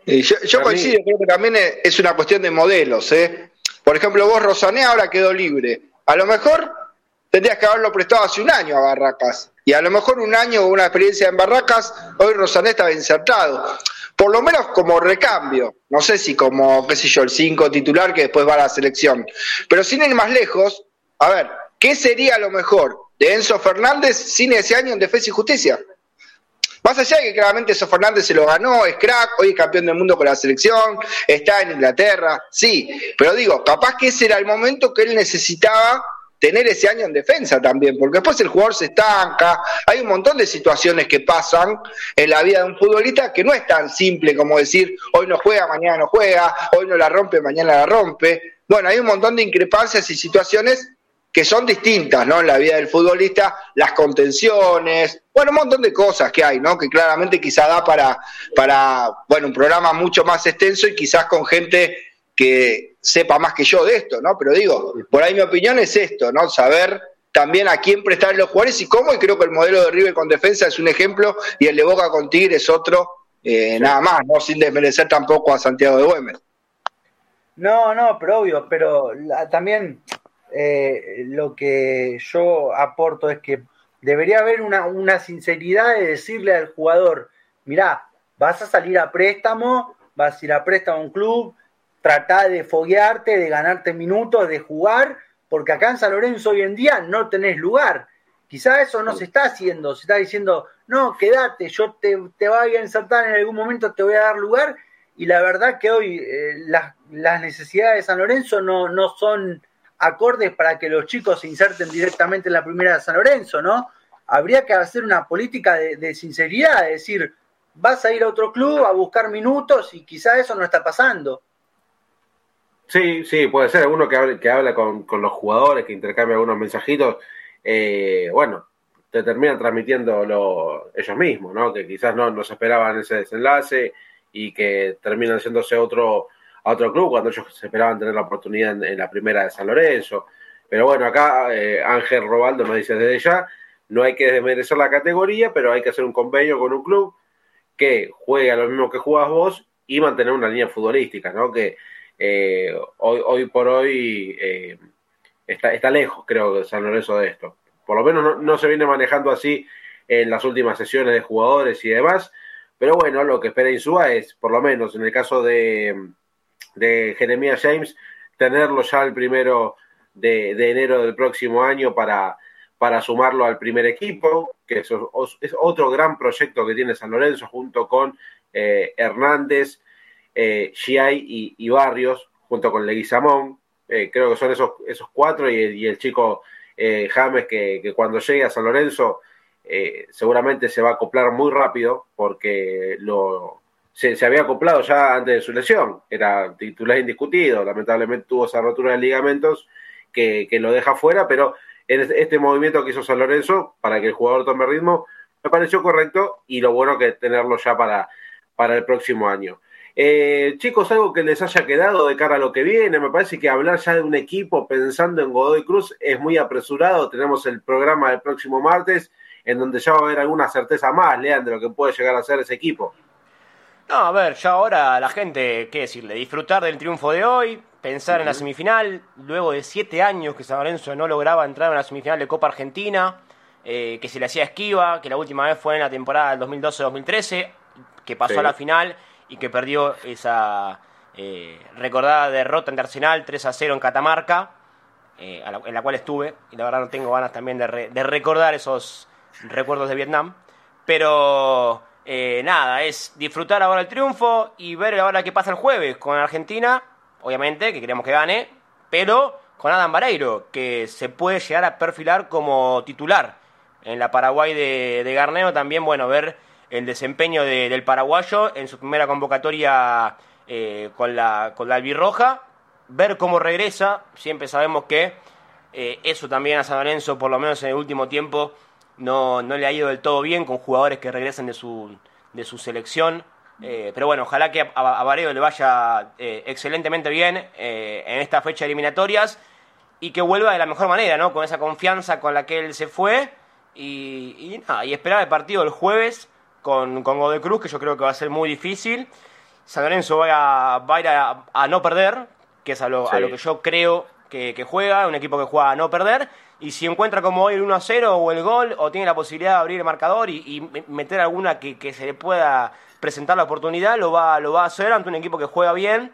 yo, coincido, creo que también es una cuestión de modelos. ¿eh? Por ejemplo, vos Rosané ahora quedó libre. A lo mejor tendrías que haberlo prestado hace un año a Barracas. Y a lo mejor un año o una experiencia en Barracas, hoy Rosané estaba insertado. Por lo menos como recambio. No sé si como, qué sé yo, el 5 titular que después va a la selección. Pero sin ir más lejos, a ver, ¿qué sería lo mejor de Enzo Fernández sin ese año en Defensa y Justicia? Más allá de que claramente Enzo Fernández se lo ganó, es crack, hoy es campeón del mundo con la selección, está en Inglaterra, sí, pero digo, capaz que ese era el momento que él necesitaba tener ese año en defensa también, porque después el jugador se estanca, hay un montón de situaciones que pasan en la vida de un futbolista que no es tan simple como decir hoy no juega, mañana no juega, hoy no la rompe, mañana la rompe. Bueno, hay un montón de increpancias y situaciones que son distintas, ¿no? En la vida del futbolista, las contenciones, bueno, un montón de cosas que hay, ¿no? Que claramente quizá da para, para, bueno, un programa mucho más extenso y quizás con gente que sepa más que yo de esto, ¿no? Pero digo, por ahí mi opinión es esto, ¿no? Saber también a quién prestar los jugadores y cómo, y creo que el modelo de River con defensa es un ejemplo y el de Boca con Tigre es otro, eh, nada más, ¿no? Sin desmerecer tampoco a Santiago de Güemes.
No, no, pero obvio, pero también eh, lo que yo aporto es que debería haber una, una sinceridad de decirle al jugador, mirá, vas a salir a préstamo, vas a ir a préstamo a un club, trata de foguearte, de ganarte minutos, de jugar, porque acá en San Lorenzo hoy en día no tenés lugar. Quizá eso no se está haciendo, se está diciendo, no, quédate, yo te, te voy a insertar en algún momento, te voy a dar lugar, y la verdad que hoy eh, las, las, necesidades de San Lorenzo no, no son acordes para que los chicos se inserten directamente en la primera de San Lorenzo, ¿no? Habría que hacer una política de, sinceridad, de decir, vas a ir a otro club a buscar minutos y quizá eso no está pasando.
Sí, sí, puede ser. Uno que habla, que habla con, los jugadores, que intercambia algunos mensajitos, eh, bueno, te terminan transmitiendo lo, ellos mismos, ¿no? Que quizás no, no se esperaban ese desenlace y que terminan haciéndose otro, a otro club cuando ellos esperaban tener la oportunidad en, la primera de San Lorenzo. Pero bueno, acá eh, Ángel Robaldo nos dice desde ya, no hay que desmerecer la categoría, pero hay que hacer un convenio con un club que juegue a lo mismo que jugás vos y mantener una línea futbolística, ¿no? Que eh, hoy, hoy por hoy eh, está, está lejos, creo, San Lorenzo de esto. Por lo menos no, no, se viene manejando así en las últimas sesiones de jugadores y demás. Pero bueno, lo que espera Insúa es, por lo menos en el caso de, de Jeremías James, tenerlo ya el primero de, enero del próximo año para, para sumarlo al primer equipo, que es otro gran proyecto que tiene San Lorenzo junto con eh, Hernández, eh, y, Barrios, junto con Leguizamón. Eh, creo que son esos, esos cuatro y, el chico eh, James que, que, cuando llegue a San Lorenzo seguramente se va a acoplar muy rápido porque lo, se, se, había acoplado ya antes de su lesión. Era titular indiscutido. Lamentablemente tuvo esa rotura de ligamentos que, que lo deja fuera, pero en este movimiento que hizo San Lorenzo para que el jugador tome ritmo me pareció correcto y lo bueno que tenerlo ya para, para el próximo año. Eh, chicos, algo que les haya quedado de cara a lo que viene, me parece que hablar ya de un equipo pensando en Godoy Cruz es muy apresurado. Tenemos el programa del próximo martes, en donde ya va a haber alguna certeza más, Lean, de lo que puede llegar a ser ese equipo.
No, a ver, ya ahora la gente, ¿qué decirle? Disfrutar del triunfo de hoy, pensar uh -huh. en la semifinal, luego de siete años que San Lorenzo no lograba entrar en la semifinal de Copa Argentina, eh, que se le hacía esquiva, que la última vez fue en la temporada del 2012-2013, que pasó sí. a la final y que perdió esa eh, recordada derrota ante Arsenal 3 a 0 en Catamarca, eh, la, en la cual estuve, y la verdad no tengo ganas también de, re, de recordar esos recuerdos de Vietnam. Pero eh, nada, es disfrutar ahora el triunfo y ver ahora qué pasa el jueves con Argentina, obviamente, que queremos que gane, pero con Adam Vareiro, que se puede llegar a perfilar como titular en la Paraguay de, de Garneo. También, bueno, ver el desempeño de, del paraguayo en su primera convocatoria eh, con, la, con la albirroja, ver cómo regresa, siempre sabemos que eh, eso también a San Lorenzo, por lo menos en el último tiempo, no, no le ha ido del todo bien con jugadores que regresan de su, de su selección. Eh, pero bueno, ojalá que a, Vareo le vaya eh, excelentemente bien eh, en esta fecha de eliminatorias y que vuelva de la mejor manera, ¿no? Con esa confianza con la que él se fue y, y nada, y esperar el partido el jueves con, con Godoy Cruz, que yo creo que va a ser muy difícil. San Lorenzo va a, va a ir a, a, no perder, que es a lo, sí. a lo que yo creo que, que, juega, un equipo que juega a no perder. Y si encuentra como hoy el 1 a 0 o el gol, o tiene la posibilidad de abrir el marcador y, meter alguna que, se le pueda presentar la oportunidad, lo va, lo va a hacer ante un equipo que juega bien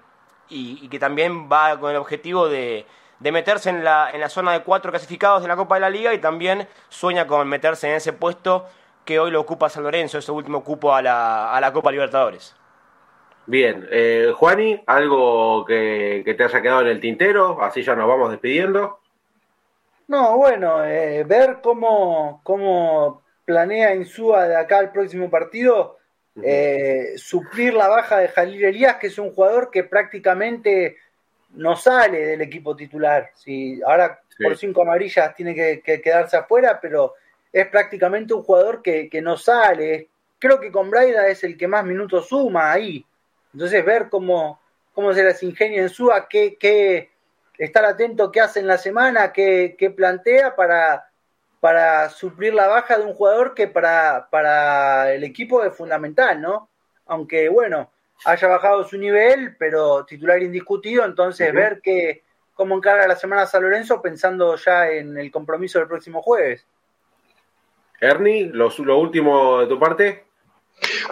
y, que también va con el objetivo de, meterse en la, zona de cuatro clasificados de la Copa de la Liga y también sueña con meterse en ese puesto que hoy lo ocupa San Lorenzo, ese último cupo a la, Copa Libertadores.
Bien, eh, Juani, ¿algo que, te haya quedado en el tintero? Así ya nos vamos despidiendo.
No, bueno, eh, ver cómo, cómo planea Insúa de acá al próximo partido, eh, suplir la baja de Jalil Elías, que es un jugador que prácticamente no sale del equipo titular. Si ahora por cinco amarillas tiene que, quedarse afuera, pero es prácticamente un jugador que, no sale. Creo que con Braida es el que más minutos suma ahí. Entonces ver cómo, cómo se las ingenia en qué, qué estar atento qué hace en la semana, qué, plantea para, para suplir la baja de un jugador que para, para el equipo es fundamental, ¿no? Aunque, bueno, haya bajado su nivel, pero titular indiscutido, entonces ver que, cómo encarga la semana San Lorenzo pensando ya en el compromiso del próximo jueves.
Ernie, lo, lo último de tu parte.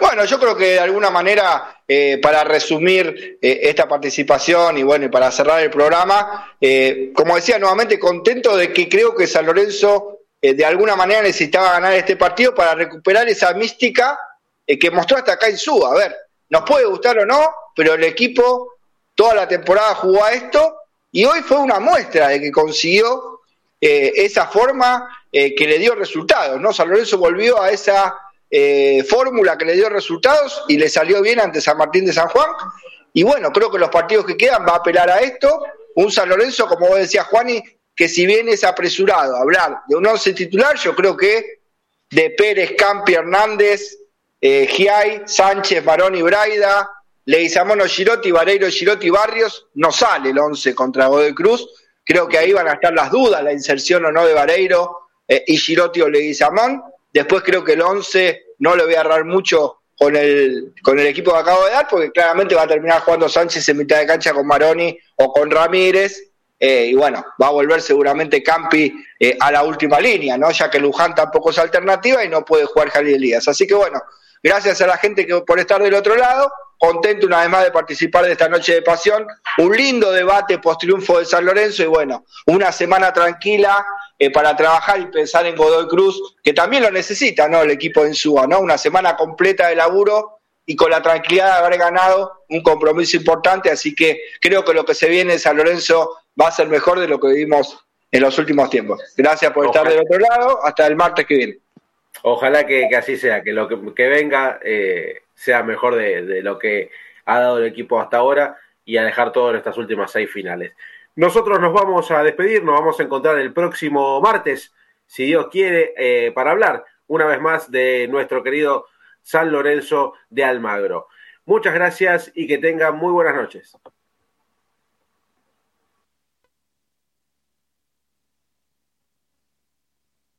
Bueno, yo creo que de alguna manera, eh, para resumir eh, esta participación y bueno, y para cerrar el programa, eh, como decía nuevamente, contento de que creo que San Lorenzo de alguna manera necesitaba ganar este partido para recuperar esa mística que mostró hasta acá en Suba. A ver, nos puede gustar o no, pero el equipo toda la temporada jugó a esto y hoy fue una muestra de que consiguió esa forma que le dio resultados. ¿no? San Lorenzo volvió a esa eh, fórmula que le dio resultados y le salió bien ante San Martín de San Juan. Y bueno, creo que los partidos que quedan va a apelar a esto. Un San Lorenzo, como vos decías, Juani, que si bien es apresurado hablar de un once titular, yo creo que de Pérez, Campi, Hernández, eh, Giai, Sánchez, y Braida, Leguizamón, Girotti, Vareiro, Girotti, Barrios, no sale el once contra Godoy Cruz. Creo que ahí van a estar las dudas, la inserción o no de Vareiro eh, y Girotti o Leguizamón. Después creo que el 11 no le voy a agarrar mucho con el, con el equipo que acabo de dar, porque claramente va a terminar jugando Sánchez en mitad de cancha con Maroni o con Ramírez. Eh, y bueno, va a volver seguramente Campi eh, a la última línea, ¿no? Ya que Luján tampoco es alternativa y no puede jugar Jalil Elías. Así que bueno, gracias a la gente que por estar del otro lado. Contento una vez más de participar de esta noche de pasión. Un lindo debate post triunfo de San Lorenzo y bueno, una semana tranquila eh, para trabajar y pensar en Godoy Cruz, que también lo necesita, ¿no? El equipo de Insúa, ¿no? Una semana completa de laburo y con la tranquilidad de haber ganado un compromiso importante, así que creo que lo que se viene en San Lorenzo va a ser mejor de lo que vivimos en los últimos tiempos. Gracias por estar del otro lado, hasta el martes que viene.
Ojalá que, así sea, que lo que, venga eh, sea mejor de, de lo que ha dado el equipo hasta ahora y a dejar todo en estas últimas seis finales. Nosotros nos vamos a despedir, nos vamos a encontrar el próximo martes, si Dios quiere, eh, para hablar una vez más de nuestro querido San Lorenzo de Almagro. Muchas gracias y que tengan muy buenas noches.